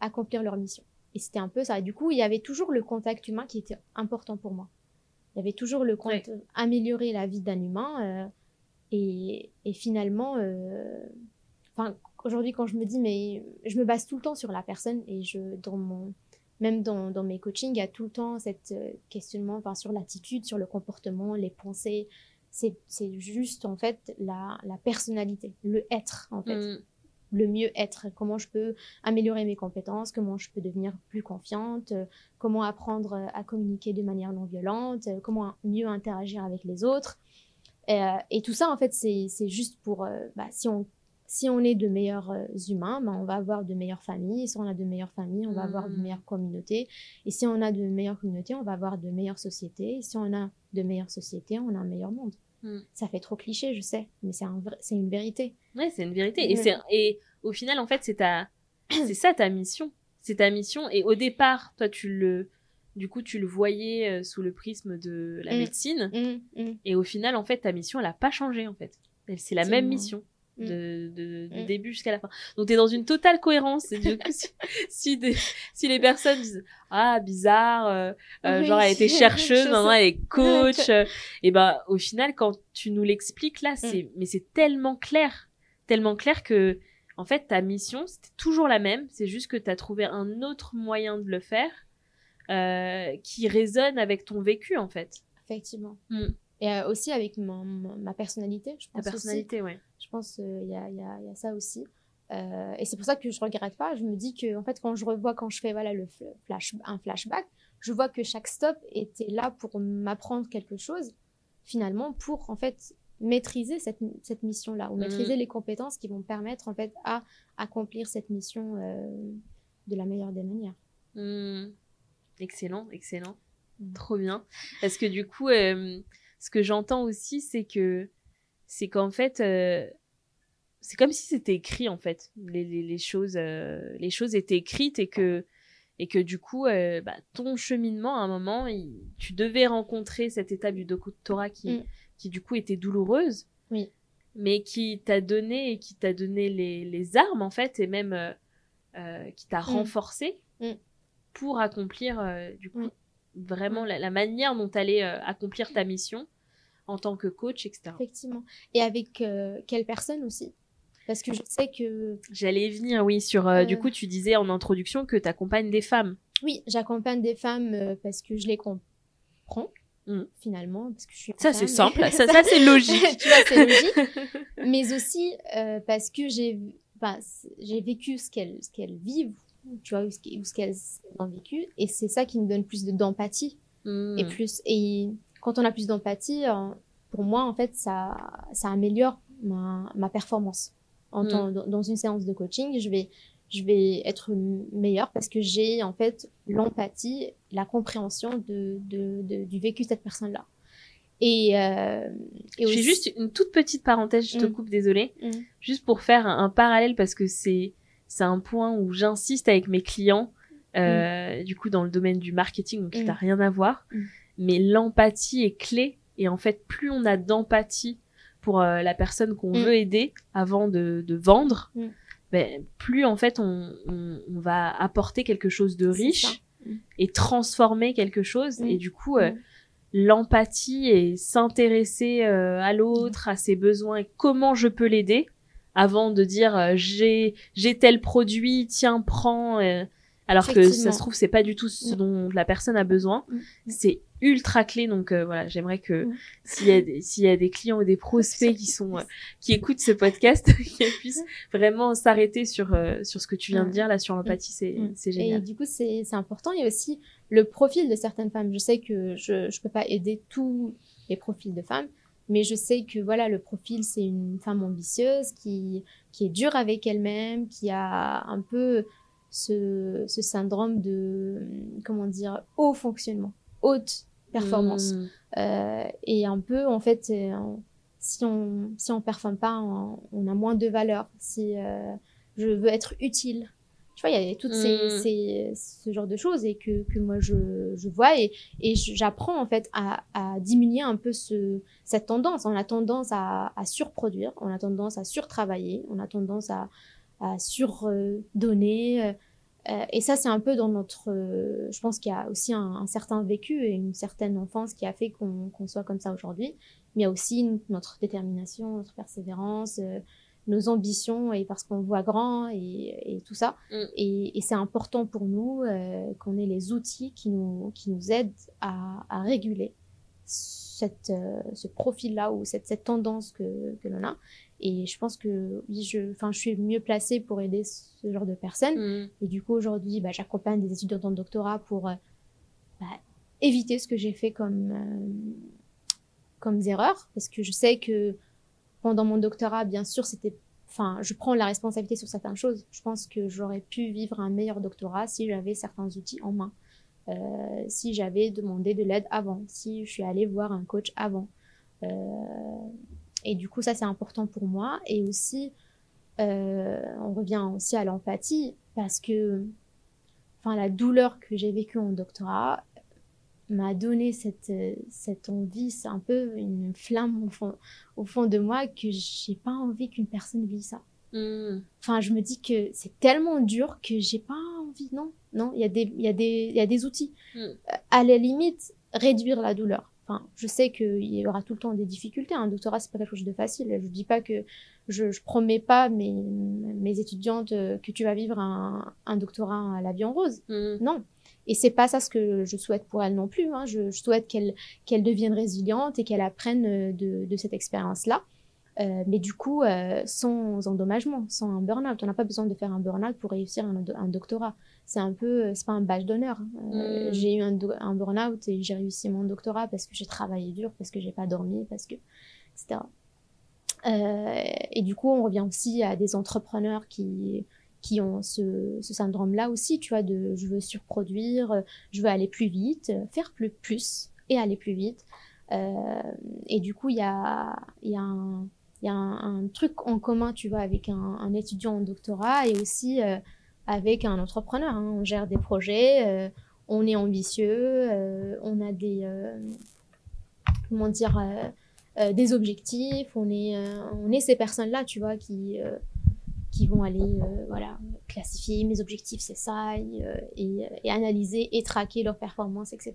accomplir leur mission. Et c'était un peu ça. Et du coup, il y avait toujours le contact humain qui était important pour moi. Il y avait toujours le compte améliorer la vie d'un humain. euh, et, et finalement, euh, aujourd'hui, quand je me dis, mais je me base tout le temps sur la personne et je, dans mon, même dans, dans mes coachings, il y a tout le temps cet euh, questionnement enfin, sur l'attitude, sur le comportement, les pensées. C'est c'est juste, en fait, la, la personnalité, le être, en fait Mm. Le mieux être, comment je peux améliorer mes compétences, comment je peux devenir plus confiante, euh, comment apprendre euh, à communiquer de manière non violente, euh, comment mieux interagir avec les autres. Et tout ça, en fait, c'est juste pour, bah, si, on, si on est de meilleurs humains, bah, on va avoir de meilleures familles. Et si on a de meilleures familles, on va avoir de Mm. meilleures communautés. Et si on a de meilleures communautés, on va avoir de meilleures sociétés. Et si on a de meilleures sociétés, on a un meilleur monde. Mm. Ça fait trop cliché, je sais, mais c'est un une vérité. Ouais, c'est une vérité. Et, Ouais. et au final, en fait, c'est ta, *clears throat* c'est ça ta mission. C'est ta mission. Et au départ, toi, tu le, du coup, tu le voyais euh, sous le prisme de la Mm. médecine. Mm, mm. Et au final, en fait, ta mission, elle a pas changé, en fait. C'est la même mission. Mm. de, de, mm. début jusqu'à la fin. Donc, tu es dans une totale cohérence. Et du coup, si, *laughs* si, si, les personnes disent Ah, bizarre, euh, euh genre elle était *laughs* chercheuse, maintenant elle est coach, *laughs* et ben au final, quand tu nous l'expliques là, c'est mais c'est tellement clair, tellement clair que en fait, ta mission, c'était toujours la même, c'est juste que tu as trouvé un autre moyen de le faire euh, qui résonne avec ton vécu, en fait. Effectivement. Mm. Et euh, aussi avec ma, ma, personnalité, je pense. Ta personnalité, oui. Je pense qu'il euh, y, a, y, a, y, a, ça aussi. et c'est pour ça que je regrette pas. Je me dis que, en fait, quand je revois, quand je fais voilà, le flash, un flashback, je vois que chaque stop était là pour m'apprendre quelque chose, finalement, pour, en fait, maîtriser cette, cette mission-là, ou mm. maîtriser les compétences qui vont permettre, en fait, à accomplir cette mission de la meilleure des manières. Mm. Excellent, excellent. Mm. Trop bien. Parce que du coup, euh, ce que j'entends aussi, c'est que c'est qu'en fait, euh, c'est comme si c'était écrit en fait. Les, les, choses, euh, les choses étaient écrites et que et que du coup, bah, ton cheminement à un moment, tu devais rencontrer cette étape du doctorat qui, mm. qui du coup était douloureuse, oui. mais qui t'a donné et qui t'a donné les, les, armes en fait et même qui t'a mm. renforcé pour accomplir euh, du coup vraiment la, manière dont tu allais euh, accomplir ta mission en tant que coach, etc. Effectivement. Et avec euh, quelle personne aussi? Parce que je sais que... J'allais venir, oui, sur... Du coup, tu disais en introduction que tu accompagnes des femmes. Oui, j'accompagne des femmes parce que je les comprends. Mm. finalement parce que je suis ça c'est simple *laughs* ça, ça c'est logique *laughs* tu vois c'est logique mais aussi parce que j'ai j'ai vécu ce qu'elles ce qu'elles vivent tu vois, où ce qu'elles ont vécu. Et c'est ça qui nous donne plus d'empathie. Et hmm. plus, et quand on a plus d'empathie, euh, pour moi, en fait, ça, ça améliore ma, ma performance. En hmm. dans une séance de coaching, je vais, je vais être meilleure parce que j'ai, en fait, l'empathie, la compréhension de, de, du vécu de cette personne-là. Et, euh, et aussi... juste une toute petite parenthèse, je te hmm. coupe, désolée, juste pour faire un parallèle parce que c'est c'est un point où j'insiste avec mes clients, euh, mm. du coup dans le domaine du marketing, donc qui n'a mm. rien à voir. Mm. Mais l'empathie est clé. Et en fait, plus on a d'empathie pour euh, la personne qu'on veut aider avant de, de vendre, ben, plus en fait on, on, on, va apporter quelque chose de riche et transformer quelque chose. Et du coup, euh, l'empathie et s'intéresser euh, à l'autre, à ses besoins et comment je peux l'aider, avant de dire j'ai j'ai tel produit, tiens prends. Alors que ça se trouve c'est pas du tout ce mm. dont la personne a besoin. Mm. C'est ultra clé donc euh, voilà j'aimerais que mm. s'il y a des, s'il y a des clients ou des prospects qui sont qui écoutent ce podcast *laughs* qu'ils puissent vraiment s'arrêter sur sur ce que tu viens de dire là sur l'empathie c'est c'est génial. Et du coup c'est c'est important. Il y a aussi le profil de certaines femmes. Je sais que je je peux pas aider tous les profils de femmes mais je sais que voilà, le profil, c'est une femme ambitieuse qui, qui est dure avec elle-même, qui a un peu ce, ce syndrome de, comment dire, haut fonctionnement, haute performance. Mmh. Euh, et un peu, en fait, si on si on performe pas, on, a moins de valeur. Si euh, je veux être utile, tu vois, il y a toutes ces, mm. ces, ce genre de choses et que, que moi je, je vois et, et j'apprends en fait à, à diminuer un peu ce, cette tendance. On a tendance à, à surproduire, on a tendance à surtravailler, on a tendance à, à surdonner. Euh, et ça, c'est un peu dans notre. Euh, je pense qu'il y a aussi un, un, certain vécu et une certaine enfance qui a fait qu'on soit comme ça aujourd'hui. Mais il y a aussi notre détermination, notre persévérance. Euh, nos ambitions et parce qu'on voit grand et, et tout ça. Mm. Et, et c'est important pour nous euh, qu'on ait les outils qui nous, qui nous aident à, à réguler cette, euh, ce profil-là ou cette, cette tendance que, que l'on a. Et je pense que oui, je, enfin, je suis mieux placée pour aider ce genre de personnes. Mm. Et du coup, aujourd'hui, bah, j'accompagne des étudiants en doctorat pour euh, bah, éviter ce que j'ai fait comme, comme erreurs. Parce que je sais que pendant mon doctorat, bien sûr, c'était, enfin, je prends la responsabilité sur certaines choses. Je pense que j'aurais pu vivre un meilleur doctorat si j'avais certains outils en main, euh, si j'avais demandé de l'aide avant, si je suis allée voir un coach avant. Euh, et du coup, ça c'est important pour moi. Et aussi, euh, on revient aussi à l'empathie parce que, enfin, la douleur que j'ai vécue en doctorat, m'a donné cette, cette envie, c'est un peu une flamme au fond, au fond de moi que j'ai pas envie qu'une personne vit ça. Hmm. Enfin, je me dis que c'est tellement dur que j'ai pas envie. Non, non, il y, a des, y, a des, y a des outils. Hmm. À la limite, réduire la douleur. Enfin, je sais qu'il y aura tout le temps des difficultés. Un doctorat, c'est pas quelque chose de facile. Je dis pas que je, je promets pas mes, mes étudiantes que tu vas vivre un, un doctorat à la vie en rose. Hmm. Non. Et c'est pas ça ce que je souhaite pour elle non plus. Hein. Je, je, souhaite qu'elle qu'elle devienne résiliente et qu'elle apprenne de, de cette expérience-là. Euh, mais du coup, euh, sans endommagement, sans un burn-out. On n'a pas besoin de faire un burn-out pour réussir un, un doctorat. C'est un peu, c'est pas un badge d'honneur. Euh, mm. J'ai eu un, un burn-out et j'ai réussi mon doctorat parce que j'ai travaillé dur, parce que j'ai pas dormi, parce que, etc. et du coup, on revient aussi à des entrepreneurs qui, qui ont ce, ce syndrome-là aussi, tu vois, de je veux surproduire, je veux aller plus vite, faire plus, plus et aller plus vite. et du coup, il y a, y a un, il y a un, truc en commun, tu vois, avec un, étudiant en doctorat et aussi euh, avec un entrepreneur. Hein. On gère des projets, euh, on est ambitieux, euh, on a des, comment dire, des objectifs, on est, on est ces personnes-là, tu vois, qui qui vont aller voilà, classifier mes objectifs, c'est ça, et, euh, et, analyser et traquer leurs performances, etc.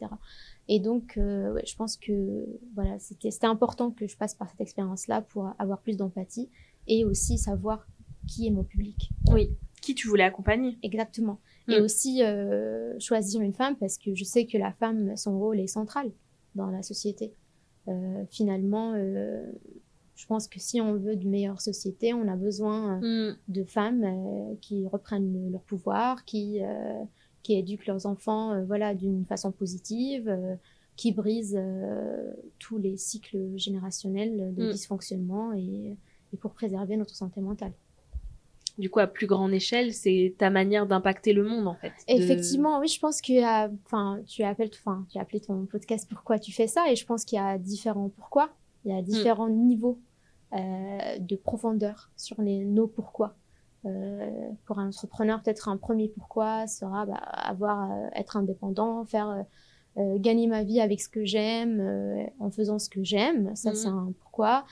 Et donc, euh, je pense que voilà, c'était important que je passe par cette expérience-là pour avoir plus d'empathie et aussi savoir qui est mon public. Oui, qui tu voulais accompagner. Exactement. Et mm. aussi choisir une femme parce que je sais que la femme, son rôle est central dans la société. finalement, je pense que si on veut de meilleures sociétés, on a besoin euh, mm. de femmes euh, qui reprennent leur pouvoir, qui, euh, qui éduquent leurs enfants voilà, d'une façon positive, qui brisent tous les cycles générationnels de mm. dysfonctionnement et, et, pour préserver notre santé mentale. Du coup, à plus grande échelle, c'est ta manière d'impacter le monde, en fait. Effectivement, oui, je pense que, enfin, tu appelles, enfin, tu as appelé ton podcast Pourquoi tu fais ça, et je pense qu'il y a différents pourquoi. Il y a mm. différents niveaux euh, de profondeur sur les nos pourquoi. Euh, pour un entrepreneur, peut-être un premier pourquoi sera bah, avoir, euh, être indépendant, faire gagner ma vie avec ce que j'aime, en faisant ce que j'aime. Ça, c'est mhm. un pourquoi.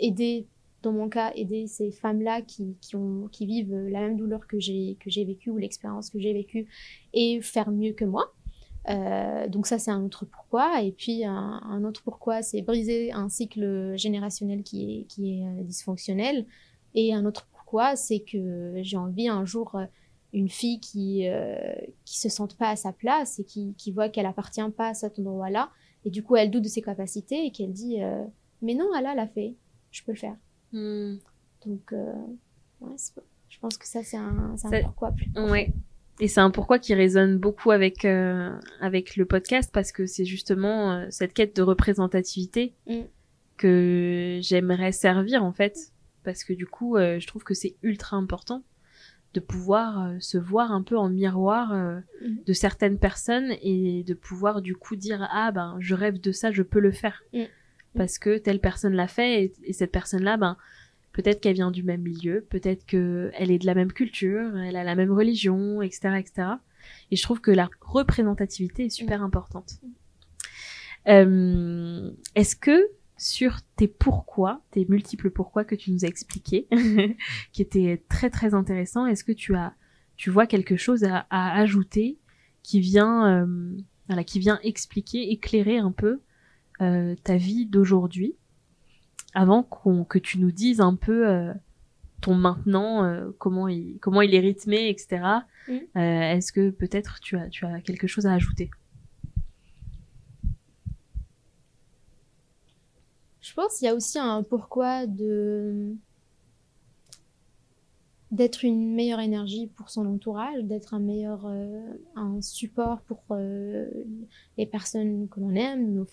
aider, dans mon cas, aider ces femmes-là qui, qui, ont, qui vivent la même douleur que j'ai, que j'ai vécue ou l'expérience que j'ai vécue et faire mieux que moi. Euh, donc ça, c'est un autre pourquoi. Et puis un, autre pourquoi, c'est briser un cycle générationnel qui est, qui est euh, dysfonctionnel. Et un autre pourquoi, c'est que j'ai envie un jour euh, une fille qui qui se sente pas à sa place et qui, qui voit qu'elle appartient pas à cet endroit-là. Et du coup, elle doute de ses capacités et qu'elle dit mais non, Allah l'a fait, je peux le faire. Hmm. Donc ouais, je pense que ça c'est un, un pourquoi plus. Ouais. Et c'est un pourquoi qui résonne beaucoup avec euh, avec le podcast parce que c'est justement euh, cette quête de représentativité mm. que j'aimerais servir en fait parce que du coup euh, je trouve que c'est ultra important de pouvoir se voir un peu en miroir mm. de certaines personnes et de pouvoir du coup dire ah ben je rêve de ça je peux le faire mm. parce que telle personne l'a fait et, et cette personne là ben Peut-être qu'elle vient du même milieu, peut-être qu'elle est de la même culture, elle a la même religion, etc., etc. Et je trouve que la représentativité est super importante. Euh, Est-ce que sur tes pourquoi, tes multiples pourquoi que tu nous as expliqués, *laughs* qui étaient très très intéressants, est-ce que tu as, tu vois quelque chose à, à ajouter qui vient, euh, voilà, qui vient expliquer, éclairer un peu euh, ta vie d'aujourd'hui? Avant qu'on que tu nous dises un peu euh, ton maintenant, euh, comment il comment il est rythmé, etc. Euh, est-ce que peut-être tu as tu as quelque chose à ajouter? Je pense qu'il y a aussi un pourquoi de d'être une meilleure énergie pour son entourage, d'être un meilleur un support pour les personnes que l'on aime, nos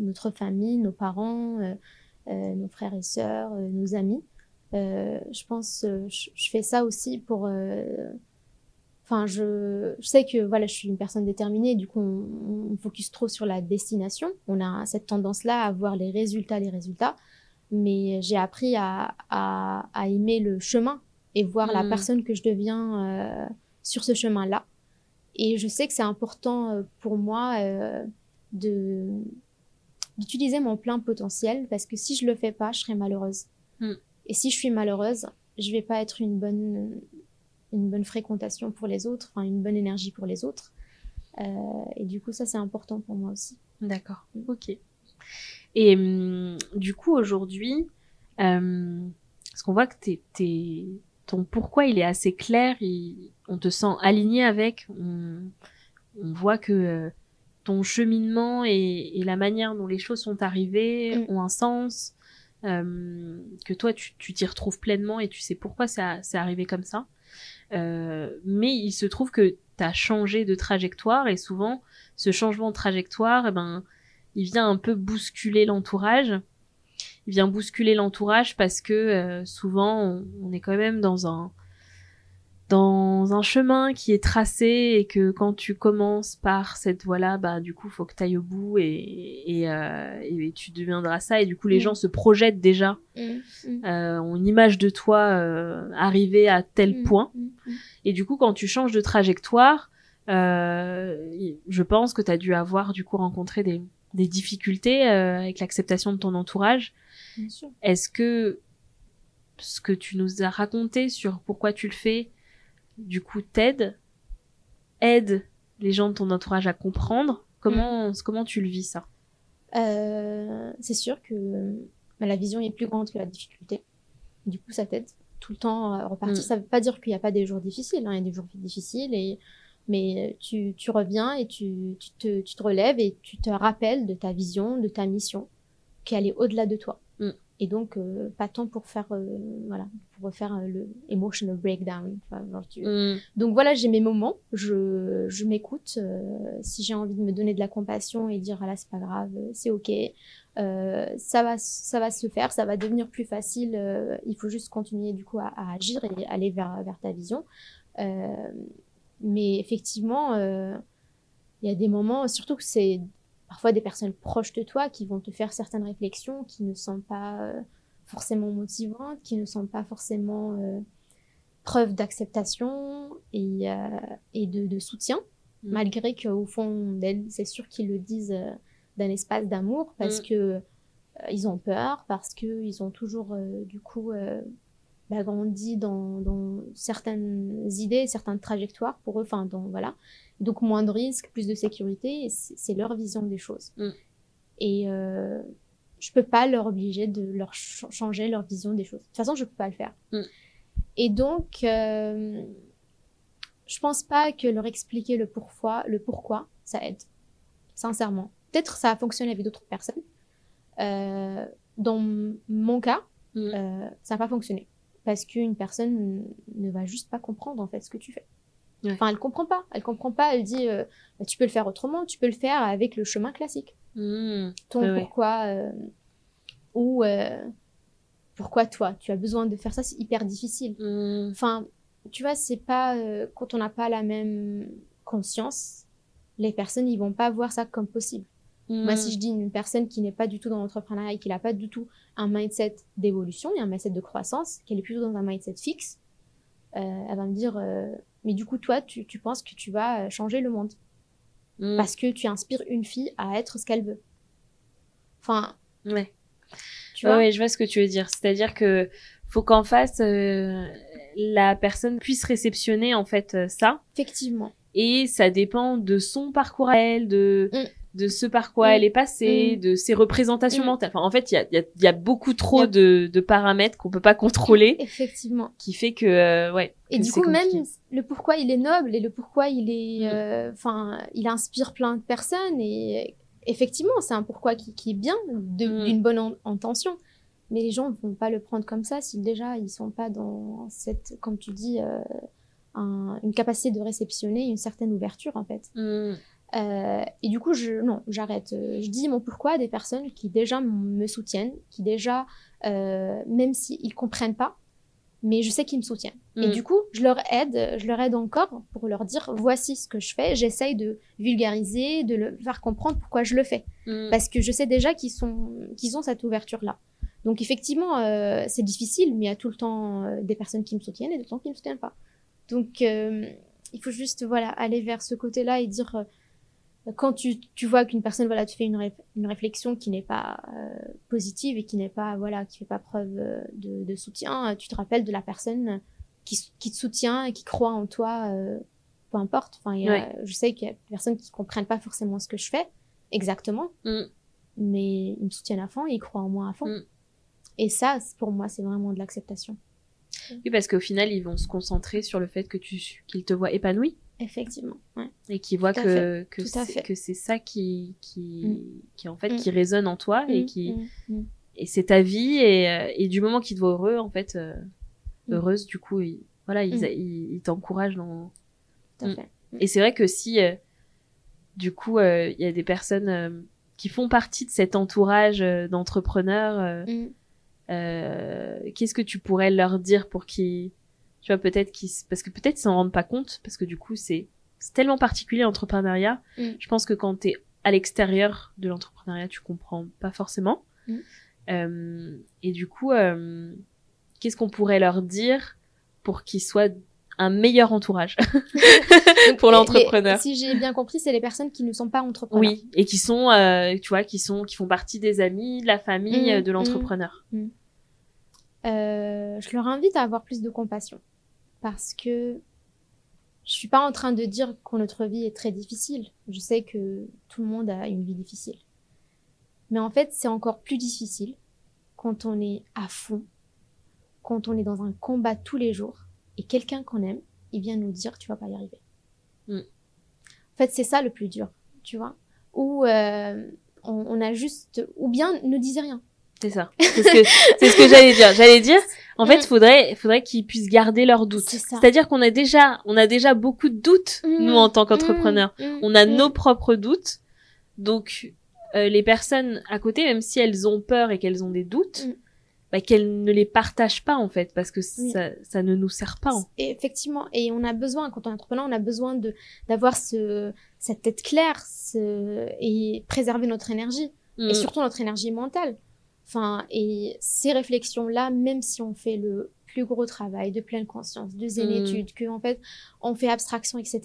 notre famille, nos parents, euh, nos frères et sœurs, euh, nos amis. Euh, je pense, je, je, fais ça aussi pour enfin je, je, sais que voilà je suis une personne déterminée du coup on, on focus trop sur la destination on a cette tendance là à voir les résultats les résultats mais j'ai appris à, à, à, aimer le chemin et voir la hmm. personne que je deviens euh, sur ce chemin là Et je sais que c'est important pour moi de d'utiliser mon plein potentiel parce que si je le fais pas, je serai malheureuse. Mm. Et si je suis malheureuse, je vais pas être une bonne une bonne fréquentation pour les autres, enfin une bonne énergie pour les autres. Euh, et du coup, ça c'est important pour moi aussi. D'accord. Ok. Et hum, du coup, aujourd'hui, euh, parce qu'on voit que t'es, ton pourquoi il est assez clair, on te sent aligné avec, on, voit que euh, ton cheminement et, la manière dont les choses sont arrivées mm. ont un sens, euh, que toi tu, t'y retrouves pleinement et tu sais pourquoi c'est arrivé comme ça. Euh, mais il se trouve que tu as changé de trajectoire et souvent ce changement de trajectoire, eh ben, il vient un peu bousculer l'entourage. Il vient bousculer l'entourage parce que euh, souvent on, est quand même dans un dans un chemin qui est tracé et que quand tu commences par cette voie-là, bah du coup faut que tu ailles au bout et et, euh, et, tu deviendras ça et du coup les mm. gens se projettent déjà, mm. Mm. Euh, ont une image de toi euh, arriver à tel point et du coup quand tu changes de trajectoire, euh, je pense que tu as dû avoir du coup rencontré des des difficultés euh, avec l'acceptation de ton entourage. Est-ce que ce que tu nous as raconté sur pourquoi tu le fais, du coup, t'aide, aide les gens de ton entourage à comprendre Comment, mm. comment tu le vis ça? Euh, C'est sûr que bah, la vision est plus grande que la difficulté. Du coup, ça t'aide tout le temps à repartir. Mm. Ça veut pas dire qu'il n'y a pas des jours difficiles. Hein. Il y a des jours difficiles et mais tu, tu reviens et tu, tu, te, tu te relèves et tu te rappelles de ta vision, de ta mission, qu'elle est au-delà de toi. Et donc, euh, pas tant pour faire, euh, voilà, pour refaire euh, le emotional breakdown. Mm. Donc voilà, j'ai mes moments, je, je m'écoute. si j'ai envie de me donner de la compassion et dire, ah là, c'est pas grave, c'est ok, ça va, ça va se faire, ça va devenir plus facile. il faut juste continuer du coup à, à, agir et aller vers, vers ta vision. Mais effectivement, euh, il y a des moments, surtout que c'est parfois des personnes proches de toi qui vont te faire certaines réflexions qui ne sont pas euh, forcément motivantes, qui ne sont pas forcément euh, preuve d'acceptation et, et de, de, soutien, mm. malgré qu'au fond d'elles, c'est sûr qu'ils le disent d'un espace d'amour parce mm. que ils ont peur, parce qu'ils ont toujours du coup bah, grandi dans, dans, certaines idées, certaines trajectoires pour eux. Enfin, donc voilà. Donc moins de risques, plus de sécurité. C'est leur vision des choses. Mm. Et euh, je peux pas leur obliger de leur changer leur vision des choses. De toute façon, je peux pas le faire. Mm. Et donc, euh, je pense pas que leur expliquer le pourquoi, le pourquoi, ça aide. Sincèrement. Peut-être ça a fonctionné avec d'autres personnes. Euh, dans mon cas, mm. euh, ça n'a pas fonctionné parce qu'une personne ne va juste pas comprendre en fait ce que tu fais. Enfin, elle comprend pas. Elle comprend pas. Elle dit, euh, bah, tu peux le faire autrement. Tu peux le faire avec le chemin classique. Mmh. Ton pourquoi euh, ou euh, pourquoi toi Tu as besoin de faire ça. C'est hyper difficile. Mmh. Enfin, tu vois, c'est pas quand on n'a pas la même conscience, les personnes ils vont pas voir ça comme possible. Moi, si mm. je dis une personne qui n'est pas du tout dans l'entrepreneuriat et qui n'a pas du tout un mindset d'évolution et un mindset de croissance, qu'elle est plutôt dans un mindset fixe, euh, elle va me dire euh, Mais du coup, toi, tu, tu, penses que tu vas changer le monde mm. parce que tu inspires une fille à être ce qu'elle veut. Enfin. Ouais. Tu vois? Ouais, je vois ce que tu veux dire. C'est-à-dire que faut qu'en face, euh, la personne puisse réceptionner en fait ça. Effectivement. Et ça dépend de son parcours à elle, de. Mm de ce par quoi elle est passée, mm. de ses représentations mm. mentales. Enfin, en fait, il y a, y, a, y a, beaucoup trop de, de, paramètres qu'on peut pas contrôler. Effectivement. Qui fait que, euh, ouais. Et du coup, même le pourquoi il est noble et le pourquoi il est, mm. euh, enfin, il inspire plein de personnes et effectivement, c'est un pourquoi qui, qui est bien, d'une bonne intention. Mais les gens vont pas le prendre comme ça si déjà ils sont pas dans cette, comme tu dis, euh, un, une capacité de réceptionner une certaine ouverture en fait. Euh, et du coup, je, non, j'arrête. Euh, je dis mon pourquoi à des personnes qui déjà me soutiennent, qui déjà, euh, même s'ils ne comprennent pas, mais je sais qu'ils me soutiennent. Et mm. du coup, je leur aide, je leur aide encore pour leur dire voici ce que je fais. J'essaye de vulgariser, de le faire comprendre pourquoi je le fais. Mm. Parce que je sais déjà qu'ils sont, qu'ils ont cette ouverture-là. Donc effectivement, euh, c'est difficile, mais il y a tout le temps des personnes qui me soutiennent et d'autres qui ne me soutiennent pas. Donc il faut juste voilà aller vers ce côté-là et dire quand tu, tu vois qu'une personne voilà tu fais une, une réflexion qui n'est pas euh, positive et qui n'est pas voilà qui fait pas preuve euh, de, de, soutien, tu te rappelles de la personne qui, qui te soutient et qui croit en toi, peu importe. Enfin, je sais qu'il y a des personnes qui comprennent pas forcément ce que je fais exactement, mm. mais ils me soutiennent à fond et ils croient en moi à fond. Mm. Et ça, pour moi, c'est vraiment de l'acceptation. Oui, parce qu'au final, ils vont se concentrer sur le fait que tu qu'ils te voient épanoui. Effectivement. Ouais. Et qu'ils voient que que c'est, que c'est ça qui qui mm. qui en fait mm. qui résonne en toi et mm, qui et c'est ta vie et euh, et du moment qu'ils te voient heureux en fait euh, heureuse du coup ils, voilà ils ils, t'encouragent dans. Tout à fait. Et c'est vrai que si euh, du coup il y a des personnes qui font partie de cet entourage d'entrepreneurs qu'est-ce que tu pourrais leur dire pour qu'ils, tu vois, peut-être qu'ils, parce que peut-être ils s'en rendent pas compte, parce que du coup c'est tellement particulier l'entrepreneuriat. Mm. Je pense que quand tu es à l'extérieur de l'entrepreneuriat, tu comprends pas forcément. Mm. Euh, et du coup, euh, qu'est-ce qu'on pourrait leur dire pour qu'ils soient un meilleur entourage? *laughs* Pour l'entrepreneur. Si j'ai bien compris, c'est les personnes qui ne sont pas entrepreneurs. Oui, et qui sont, euh, tu vois, qui sont, qui font partie des amis, de la famille, mm. de l'entrepreneur. Euh, je leur invite à avoir plus de compassion parce que je suis pas en train de dire que notre vie est très difficile. Je sais que tout le monde a une vie difficile. Mais en fait, c'est encore plus difficile quand on est à fond, quand on est dans un combat tous les jours et quelqu'un qu'on aime, il vient nous dire tu vas pas y arriver. Mm. En fait, c'est ça le plus dur, tu vois. Ou euh, on, on, a juste, ou bien ne disait rien. C'est ça. C'est ce que, c'est ce que j'allais dire. J'allais dire, en fait, mm. faudrait, faudrait qu'ils puissent garder leurs doutes. C'est-à-dire qu'on a déjà, on a déjà beaucoup de doutes, mm. nous, en tant qu'entrepreneurs. Mm. On a nos propres doutes. Donc, euh, les personnes à côté, même si elles ont peur et qu'elles ont des doutes, bah, qu'elles ne les partagent pas, en fait, parce que ça, ça ne nous sert pas. effectivement. Et on a besoin, quand on est entrepreneur, on a besoin de, d'avoir ce, cette tête claire, ce, et préserver notre énergie. Et surtout notre énergie mentale. Enfin, et ces réflexions-là, même si on fait le plus gros travail de pleine conscience, de zénétude, mm. que en fait on fait abstraction, etc.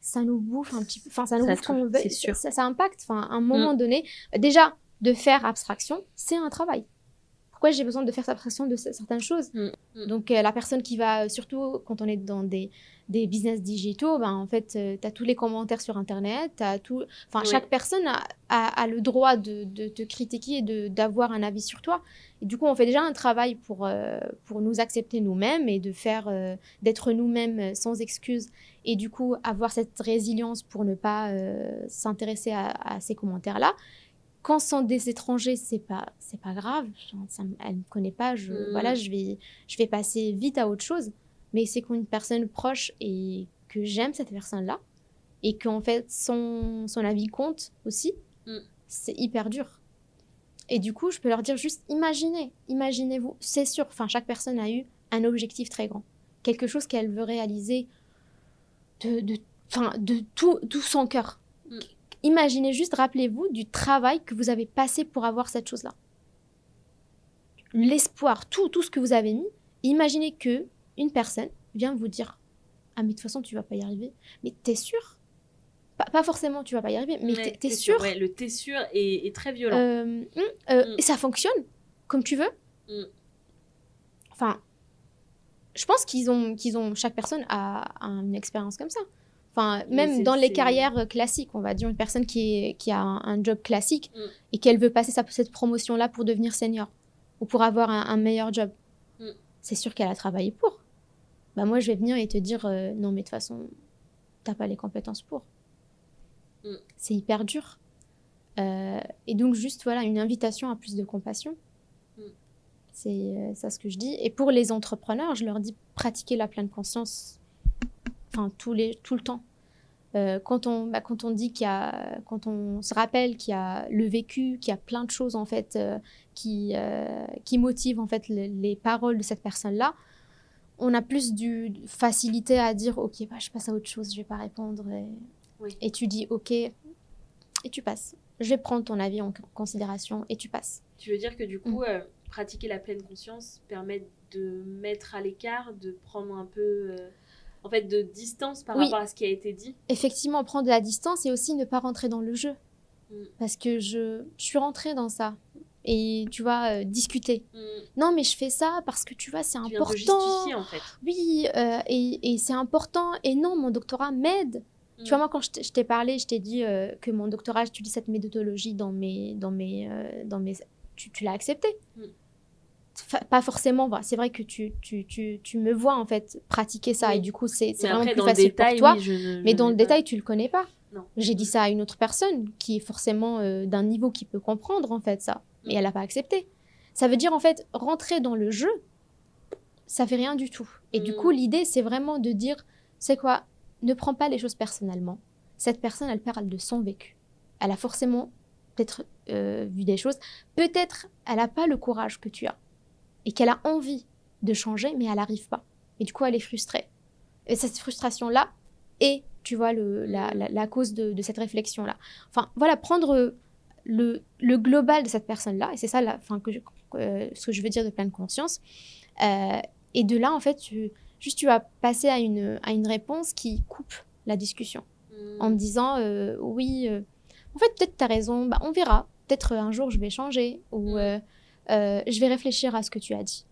Ça nous bouffe un petit peu. Enfin, ça nous bouffe comme on veut. Sûr. Ça, ça, impacte. Enfin, à un moment mm. donné, déjà de faire abstraction, c'est un travail. Pourquoi j'ai besoin de faire abstraction de certaines choses mm. Donc euh, la personne qui va, surtout quand on est dans des des business digitaux, ben, en fait, euh, tu as tous les commentaires sur Internet, as tout... enfin, chaque personne a, a, le droit de, de, te critiquer et d'avoir un avis sur toi. Et du coup, on fait déjà un travail pour, euh, pour nous accepter nous-mêmes et de faire, euh, d'être nous-mêmes sans excuses. Et du coup, avoir cette résilience pour ne pas s'intéresser à, à, ces commentaires-là. Quand sont des étrangers, c'est pas, c'est pas grave. Ça, elle me connaît pas. Je, mm. voilà, je vais, je vais passer vite à autre chose mais c'est qu'une personne proche et que j'aime cette personne-là et qu'en fait son, son avis compte aussi, mm. c'est hyper dur. Et du coup, je peux leur dire juste imaginez, imaginez-vous, c'est sûr, enfin chaque personne a eu un objectif très grand, quelque chose qu'elle veut réaliser de, de, de tout, tout son cœur. Imaginez juste, rappelez-vous du travail que vous avez passé pour avoir cette chose-là. L'espoir, tout, tout ce que vous avez mis. Imaginez que une personne vient vous dire Ah, mais de toute façon, tu vas pas y arriver. Mais t'es sûr? Pas, forcément, tu vas pas y arriver, mais t'es sûr? le t'es sûr est, très violent. Euh, hum, euh, mm. Et ça fonctionne comme tu veux. Mm. Enfin, je pense qu'ils ont, qu'ils ont, chaque personne a, une expérience comme ça. Enfin, même dans les carrières classiques, on va dire une personne qui, est, qui a un, job classique mm. et qu'elle veut passer sa, cette promotion-là pour devenir senior ou pour avoir un meilleur job. C'est sûr qu'elle a travaillé pour bah moi je vais venir et te dire euh, non mais de toute façon t'as pas les compétences pour. Mm. C'est hyper dur. Euh, et donc juste voilà une invitation à plus de compassion. Mm. C'est euh, ça ce que je dis. Et pour les entrepreneurs, je leur dis pratiquer la pleine conscience, enfin tous les tout le temps. quand on bah, quand on dit qu'il y a quand on se rappelle qu'il y a le vécu, qu'il y a plein de choses en fait qui qui motivent en fait les paroles de cette personne là on a plus du facilité à dire ok bah, je passe à autre chose je vais pas répondre et, tu dis ok et tu passes je vais prendre ton avis en considération et tu passes tu veux dire que du coup mm. euh, pratiquer la pleine conscience permet de mettre à l'écart de prendre un peu euh, en fait, de distance par rapport à ce qui a été dit. Effectivement, prendre de la distance et aussi ne pas rentrer dans le jeu. Mm. Parce que je, je suis rentrée dans ça. Et tu vois, euh, discuter. Mm. Non, mais je fais ça parce que tu vois, c'est Tu viens important. justifier, en fait. Oui, euh, et, et c'est important. Et non, mon doctorat m'aide. Mm. Tu vois, moi, quand je t'ai- parlé, je t'ai dit euh, que mon doctorat, j'utilise cette méthodologie dans mes. Dans mes, dans mes tu tu l'as accepté. Mm. Pas forcément, c'est vrai que tu, tu, tu, tu me vois en fait pratiquer ça Oui. et du coup c'est vraiment plus facile détail, pour toi. oui, je ne- Mais je dans le pas- détail, tu le connais pas. J'ai dit ça à une autre personne qui est forcément euh, d'un niveau qui peut comprendre en fait ça, mais elle n'a pas accepté. Ça veut dire en fait rentrer dans le jeu, ça fait rien du tout. Et du Mm. coup, l'idée c'est vraiment de dire, c'est quoi? Ne prends pas les choses personnellement. Cette personne, elle parle de son vécu. Elle a forcément peut-être euh, vu des choses. Peut-être elle n'a pas le courage que tu as et qu'elle a envie de changer, mais elle n'arrive pas. Et du coup, elle est frustrée. Et cette frustration-là est, tu vois, le, la, la- la cause de, de cette réflexion-là. Enfin, voilà, prendre le, le global de cette personne-là, et c'est ça la, enfin, que je- euh, ce que je veux dire de pleine conscience. Euh, et de là, en fait, tu, juste tu vas passer à une, à une réponse qui coupe la discussion Mm. en me disant euh, oui, en fait, peut-être tu as raison, bah, on verra. Peut-être un jour je vais changer ou Mm. Euh, je vais réfléchir à ce que tu as dit.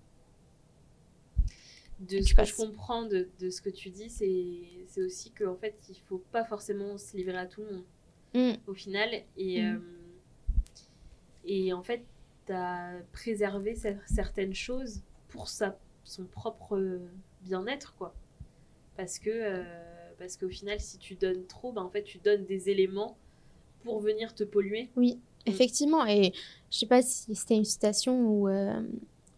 de ce que je comprends de, de ce que tu dis, c'est aussi qu'en fait, il faut pas forcément se livrer à tout le monde Mm. au final. Et, Mm. euh, et en fait, tu as préservé cer- certaines choses pour sa, son propre bien-être, quoi. Parce que euh, parce qu'au final, si tu donnes trop, ben, en fait, tu donnes des éléments pour venir te polluer. Oui. Effectivement. Et je sais pas si c'était une citation ou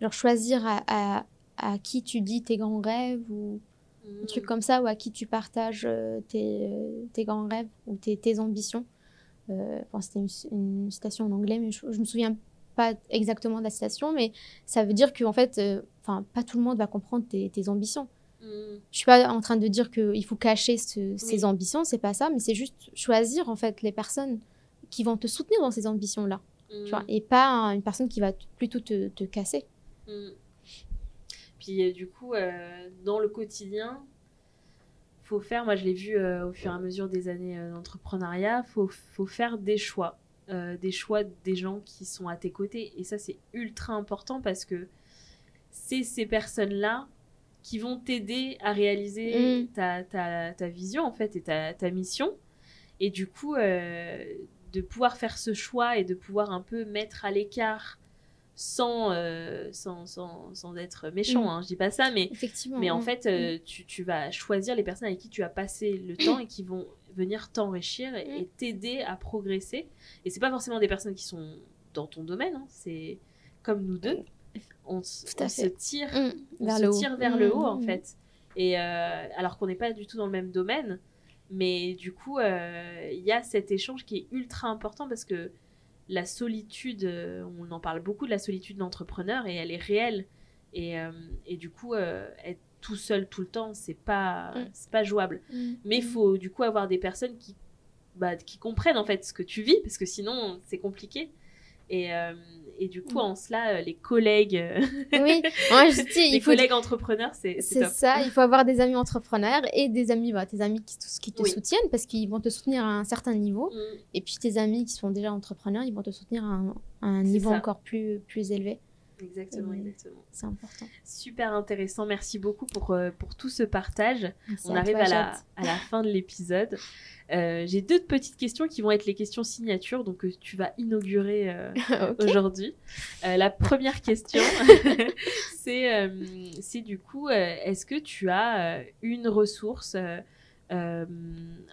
genre choisir à, à, à qui tu dis tes grands rêves ou un truc comme ça, ou à qui tu partages euh, tes, euh, tes grands rêves ou tes, tes ambitions. Euh, c'était une, une citation en anglais, mais je, je me souviens pas exactement de la citation, mais ça veut dire que en fait, euh, enfin, pas tout le monde va comprendre tes, tes ambitions. Mm. Je suis pas en train de dire qu'il faut cacher ce- Oui. ambitions, c'est pas ça, mais c'est juste choisir en fait les personnes qui vont te soutenir dans ces ambitions-là, Mm. tu vois, et pas un- une personne qui va plutôt te, te casser. Mm. Puis euh, du coup, euh, dans le quotidien, faut faire, moi je l'ai vu euh, au fur et à mesure des années euh, d'entrepreneuriat, faut, faut faire des choix. Des choix des gens qui sont à tes côtés. Et ça, c'est ultra important parce que c'est ces personnes-là qui vont t'aider à réaliser Mm. ta, ta, ta vision, en fait, et ta, ta mission. Et du coup, euh, de pouvoir faire ce choix et de pouvoir un peu mettre à l'écart sans, euh, sans, sans, sans être méchant, Mm. hein, je dis pas ça, mais Effectivement. mais en mm, fait, euh, tu, tu vas choisir les personnes avec qui tu as passé le temps et qui vont venir t'enrichir et, Mm. et t'aider à progresser. Et c'est pas forcément des personnes qui sont dans ton domaine, hein, c'est comme nous deux. On, on se tire, mm, on vers se le haut. tire vers le Mm, haut en mm, fait. Et euh, alors qu'on n'est pas du tout dans le même domaine, mais du coup, euh, il y a cet échange qui est ultra important parce que la solitude, euh, on en parle beaucoup de la solitude d'entrepreneur et elle est réelle. Et, euh, et du coup, euh, être tout seul tout le temps, c'est pas, Mm. c'est pas jouable. mm, Mais il mm. faut du coup avoir des personnes qui, bah, qui comprennent en fait ce que tu vis parce que sinon c'est compliqué. Et, euh, et du coup, Mm. en cela, euh, les collègues, euh, Oui, *laughs* moi je dis, les il faut collègues entrepreneurs, c'est c'est ça, il faut avoir des amis entrepreneurs et des amis, bah, tes amis qui, qui te Oui. soutiennent parce qu'ils vont te soutenir à un certain niveau. Mm. Et puis tes amis qui sont déjà entrepreneurs, ils vont te soutenir à un, à un C'est niveau ça. encore plus, plus élevé. Exactement, exactement. C'est important. Super intéressant. Merci beaucoup pour, euh, pour tout ce partage. Merci On à arrive toi, à, la, à la fin de l'épisode. Euh, J'ai deux petites questions qui vont être les questions signatures, donc euh, tu vas inaugurer euh, *laughs* aujourd'hui. Euh, la première question, *laughs* c'est c'est du coup, est-ce que tu as une ressource euh,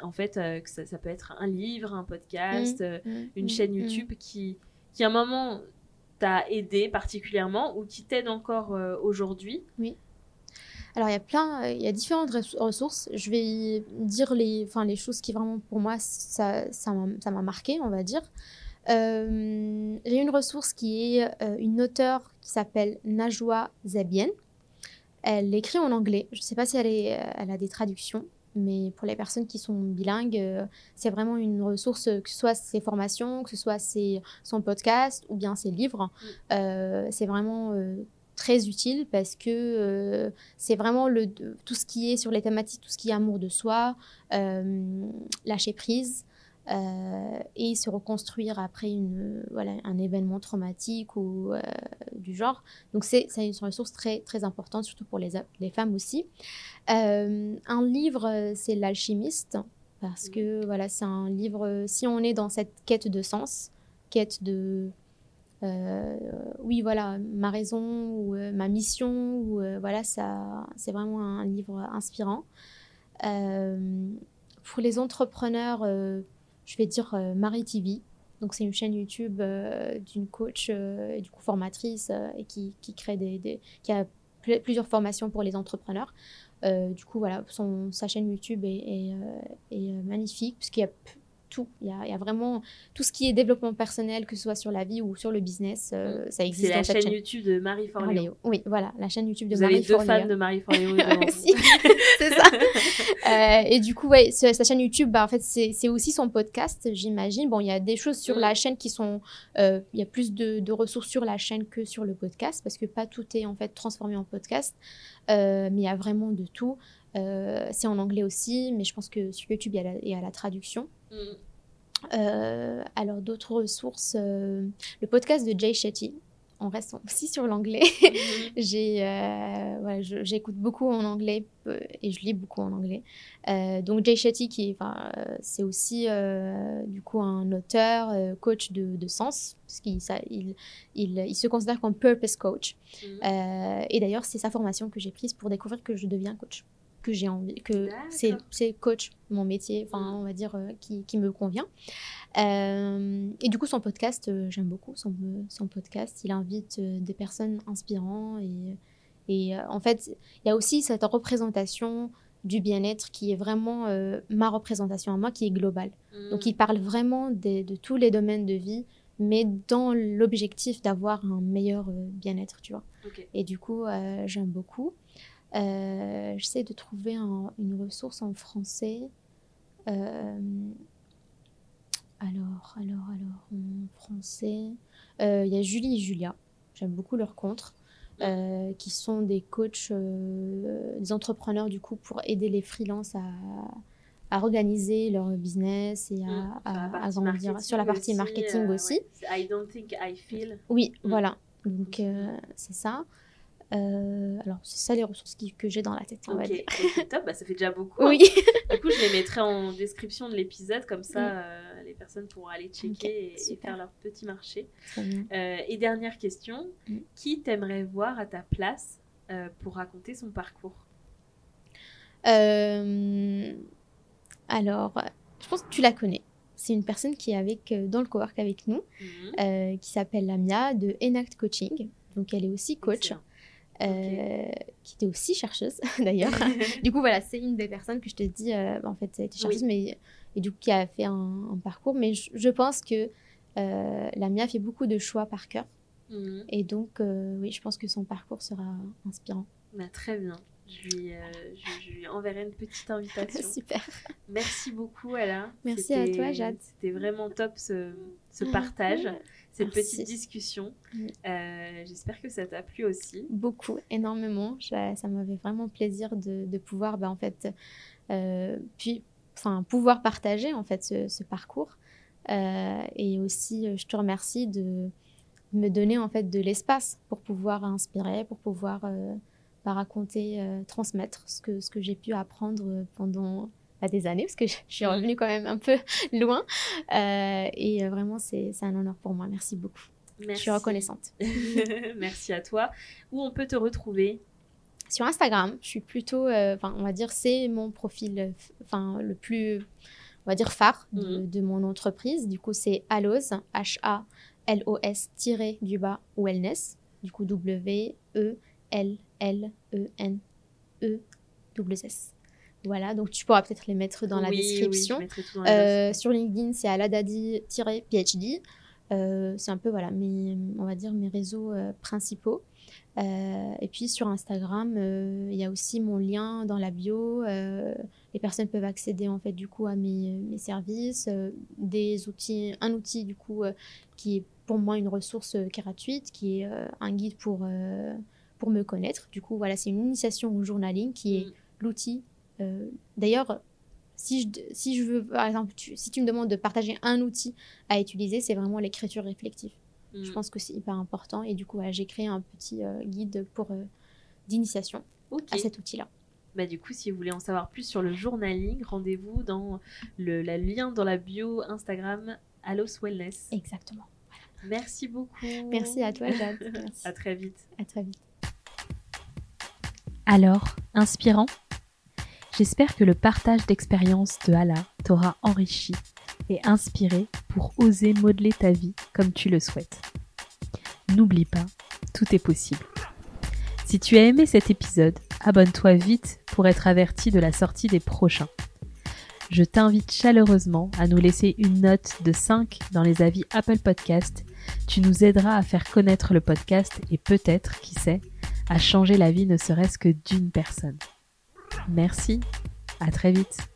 en fait, euh, que ça, ça peut être un livre, un podcast, euh, Mm, une mm, chaîne mm. YouTube qui, qui à un moment t'a aidé particulièrement ou qui t'aide encore euh, aujourd'hui Alors il y a plein, euh, il y a différentes res- ressources. Je vais dire les, enfin les choses qui vraiment pour moi ça, ça m'a marqué, on va dire. Euh, J'ai une ressource qui est une auteure qui s'appelle Najwa Zabien. Elle écrit en anglais. Je ne sais pas si elle, elle a des traductions, mais pour les personnes qui sont bilingues, euh, c'est vraiment une ressource, euh, que ce soit ses formations, que ce soit ses, son podcast ou bien ses livres. Euh, c'est vraiment très utile parce que c'est vraiment le, tout ce qui est sur les thématiques, tout ce qui est amour de soi, lâcher prise, euh, et se reconstruire après une, voilà, un événement traumatique ou euh, du genre. Donc c'est une ressource très, très importante, surtout pour les, les femmes aussi. Euh, un livre, c'est L'alchimiste, parce que voilà, c'est un livre, si on est dans cette quête de sens, quête de... oui, voilà, ma raison ou ma mission, ou voilà, ça, c'est vraiment un livre inspirant. pour les entrepreneurs, je vais dire euh, Marie TV. Donc c'est une chaîne YouTube euh, d'une coach euh, et du coup formatrice et qui, qui, crée des, qui a plusieurs formations pour les entrepreneurs. du coup voilà, son, sa chaîne YouTube est, est, est magnifique puisqu'il y a tout. Il y, a, il y, a, vraiment tout ce qui est développement personnel, que ce soit sur la vie ou sur le business, euh, mm. ça existe. C'est la chaîne, YouTube de Marie Forleo. Oui, voilà, la chaîne YouTube de vous Marie avez deux fans de Marie Forleo. *laughs* *laughs* *laughs* c'est ça. euh, et du coup, ouais, sa chaîne YouTube, bah, en fait, c'est aussi son podcast, j'imagine. Bon, il y a des choses sur mm. la chaîne qui sont. Euh, il y a plus de, de, ressources sur la chaîne que sur le podcast, parce que pas tout est en fait transformé en podcast. Euh, mais il y a vraiment de tout. C'est en anglais aussi, mais je pense que sur YouTube, il y a la, il y a la traduction. Mm. Euh, alors, d'autres ressources, euh, le podcast de Jay Shetty. On reste aussi sur l'anglais. *laughs* Mhm. *laughs* j'ai, euh, voilà, j'écoute beaucoup en anglais et je lis beaucoup en anglais. donc Jay Shetty, qui, c'est aussi du coup un auteur, coach de, de sens, parce qu'il il, il, il, se considère comme purpose coach. Mhm. et d'ailleurs, c'est sa formation que j'ai prise pour découvrir que je deviens coach que j'ai envie, que c'est coach, mon métier, enfin, on va dire, euh, qui, qui, me convient. Euh, et du coup, son podcast, euh, j'aime beaucoup son, son, podcast. Il invite des personnes inspirantes et, et en fait, il y a aussi cette représentation du bien-être qui est vraiment ma représentation à moi, qui est globale. Donc, il mm. parle vraiment de, tous les domaines de vie, mais dans l'objectif d'avoir un meilleur bien-être, tu vois. Et du coup, j'aime beaucoup. Euh, j'essaie de trouver une ressource en français. Euh, alors, alors, alors, en français, euh, il y a Julie et Julia. J'aime beaucoup leurs contres. qui sont des coachs, des entrepreneurs du coup pour aider les freelances à, à organiser leur business et à, à, grandir sur la partie marketing aussi. I don't think I feel. Oui, mm. voilà. Donc c'est ça. Euh, alors, c'est ça les ressources que j'ai dans la tête. ok, top, bah, ça fait déjà beaucoup. Oui. Hein. *laughs* du coup, je les mettrai en description de l'épisode, comme ça euh, les personnes pourront aller checker et, faire leur petit marché. Euh, et dernière question, mm. qui t'aimerais voir à ta place pour raconter son parcours? Alors, je pense que tu la connais. C'est une personne qui est avec, dans le cowork avec nous, mm-hmm. qui s'appelle Lamia de Enact Coaching. Donc, elle est aussi coach. Euh, qui était aussi chercheuse *laughs* d'ailleurs. *laughs* du coup, voilà, c'est une des personnes que je te dis, euh, en fait, elle était chercheuse, mais et du coup, qui a fait un, parcours. Mais je, pense que euh, la Mia fait beaucoup de choix par cœur. Mhm. Et donc, oui, je pense que son parcours sera inspirant. Bah, très bien. Je lui, je, lui, enverrai une petite invitation. *laughs* Super. Merci beaucoup, Ella. Merci à toi, Jade. C'était vraiment top ce, ce partage cette petite discussion. Euh, j'espère que ça t'a plu aussi. Beaucoup, énormément. Ça, m'avait vraiment plaisir de, de pouvoir, bah, en fait, euh, puis, enfin, pouvoir partager en fait ce, parcours. Euh, et aussi, je te remercie de me donner en fait de l'espace pour pouvoir inspirer, pour pouvoir bah, raconter, transmettre ce que, ce que j'ai pu apprendre pendant à des années, parce que je suis revenue quand même un peu *laughs* loin. Euh, et euh, vraiment, c'est un honneur pour moi. Merci beaucoup. Je suis reconnaissante. *laughs* Merci à toi. Où on peut te retrouver? Sur Instagram. Je suis plutôt, euh, enfin, on va dire, c'est mon profil, enfin, le plus, on va dire, phare de, mm. de mon entreprise. Du coup, c'est Allos, H-A-L-O-S, du bas, wellness. Du coup, W-E-L-L-E-N-E-W-S. Voilà, donc tu pourras peut-être les mettre dans la description. Euh, sur LinkedIn, c'est aladadi-phd. Euh, c'est un peu, voilà, mes, on va dire mes réseaux euh, principaux. et puis sur Instagram, il y a aussi mon lien dans la bio. les personnes peuvent accéder en fait du coup à mes, mes services, des outils, un outil du coup qui est pour moi une ressource gratuite, qui est un guide pour pour me connaître. Du coup, voilà, c'est une initiation au journaling qui est mm. l'outil. Euh, d'ailleurs, si je, si je veux, par exemple, si tu me demandes de partager un outil à utiliser, c'est vraiment l'écriture réflexive. Je mm. pense que c'est hyper important. Et du coup, j'ai créé un petit euh, guide pour d'initiation à cet outil-là. Bah, du coup, si vous voulez en savoir plus sur le journaling, rendez-vous dans le lien dans la bio Instagram Allos Wellness. Exactement. Merci beaucoup. Merci à toi, Jade. *laughs* Merci. à très vite. À très vite. Alors, inspirant J'espère que le partage d'expériences de Hala t'aura enrichi et inspiré pour oser modeler ta vie comme tu le souhaites. N'oublie pas, tout est possible. Si tu as aimé cet épisode, abonne-toi vite pour être averti de la sortie des prochains. Je t'invite chaleureusement à nous laisser une note de 5 dans les avis Apple Podcast. Tu nous aideras à faire connaître le podcast et peut-être, qui sait, à changer la vie ne serait-ce que d'une personne. Merci, à très vite.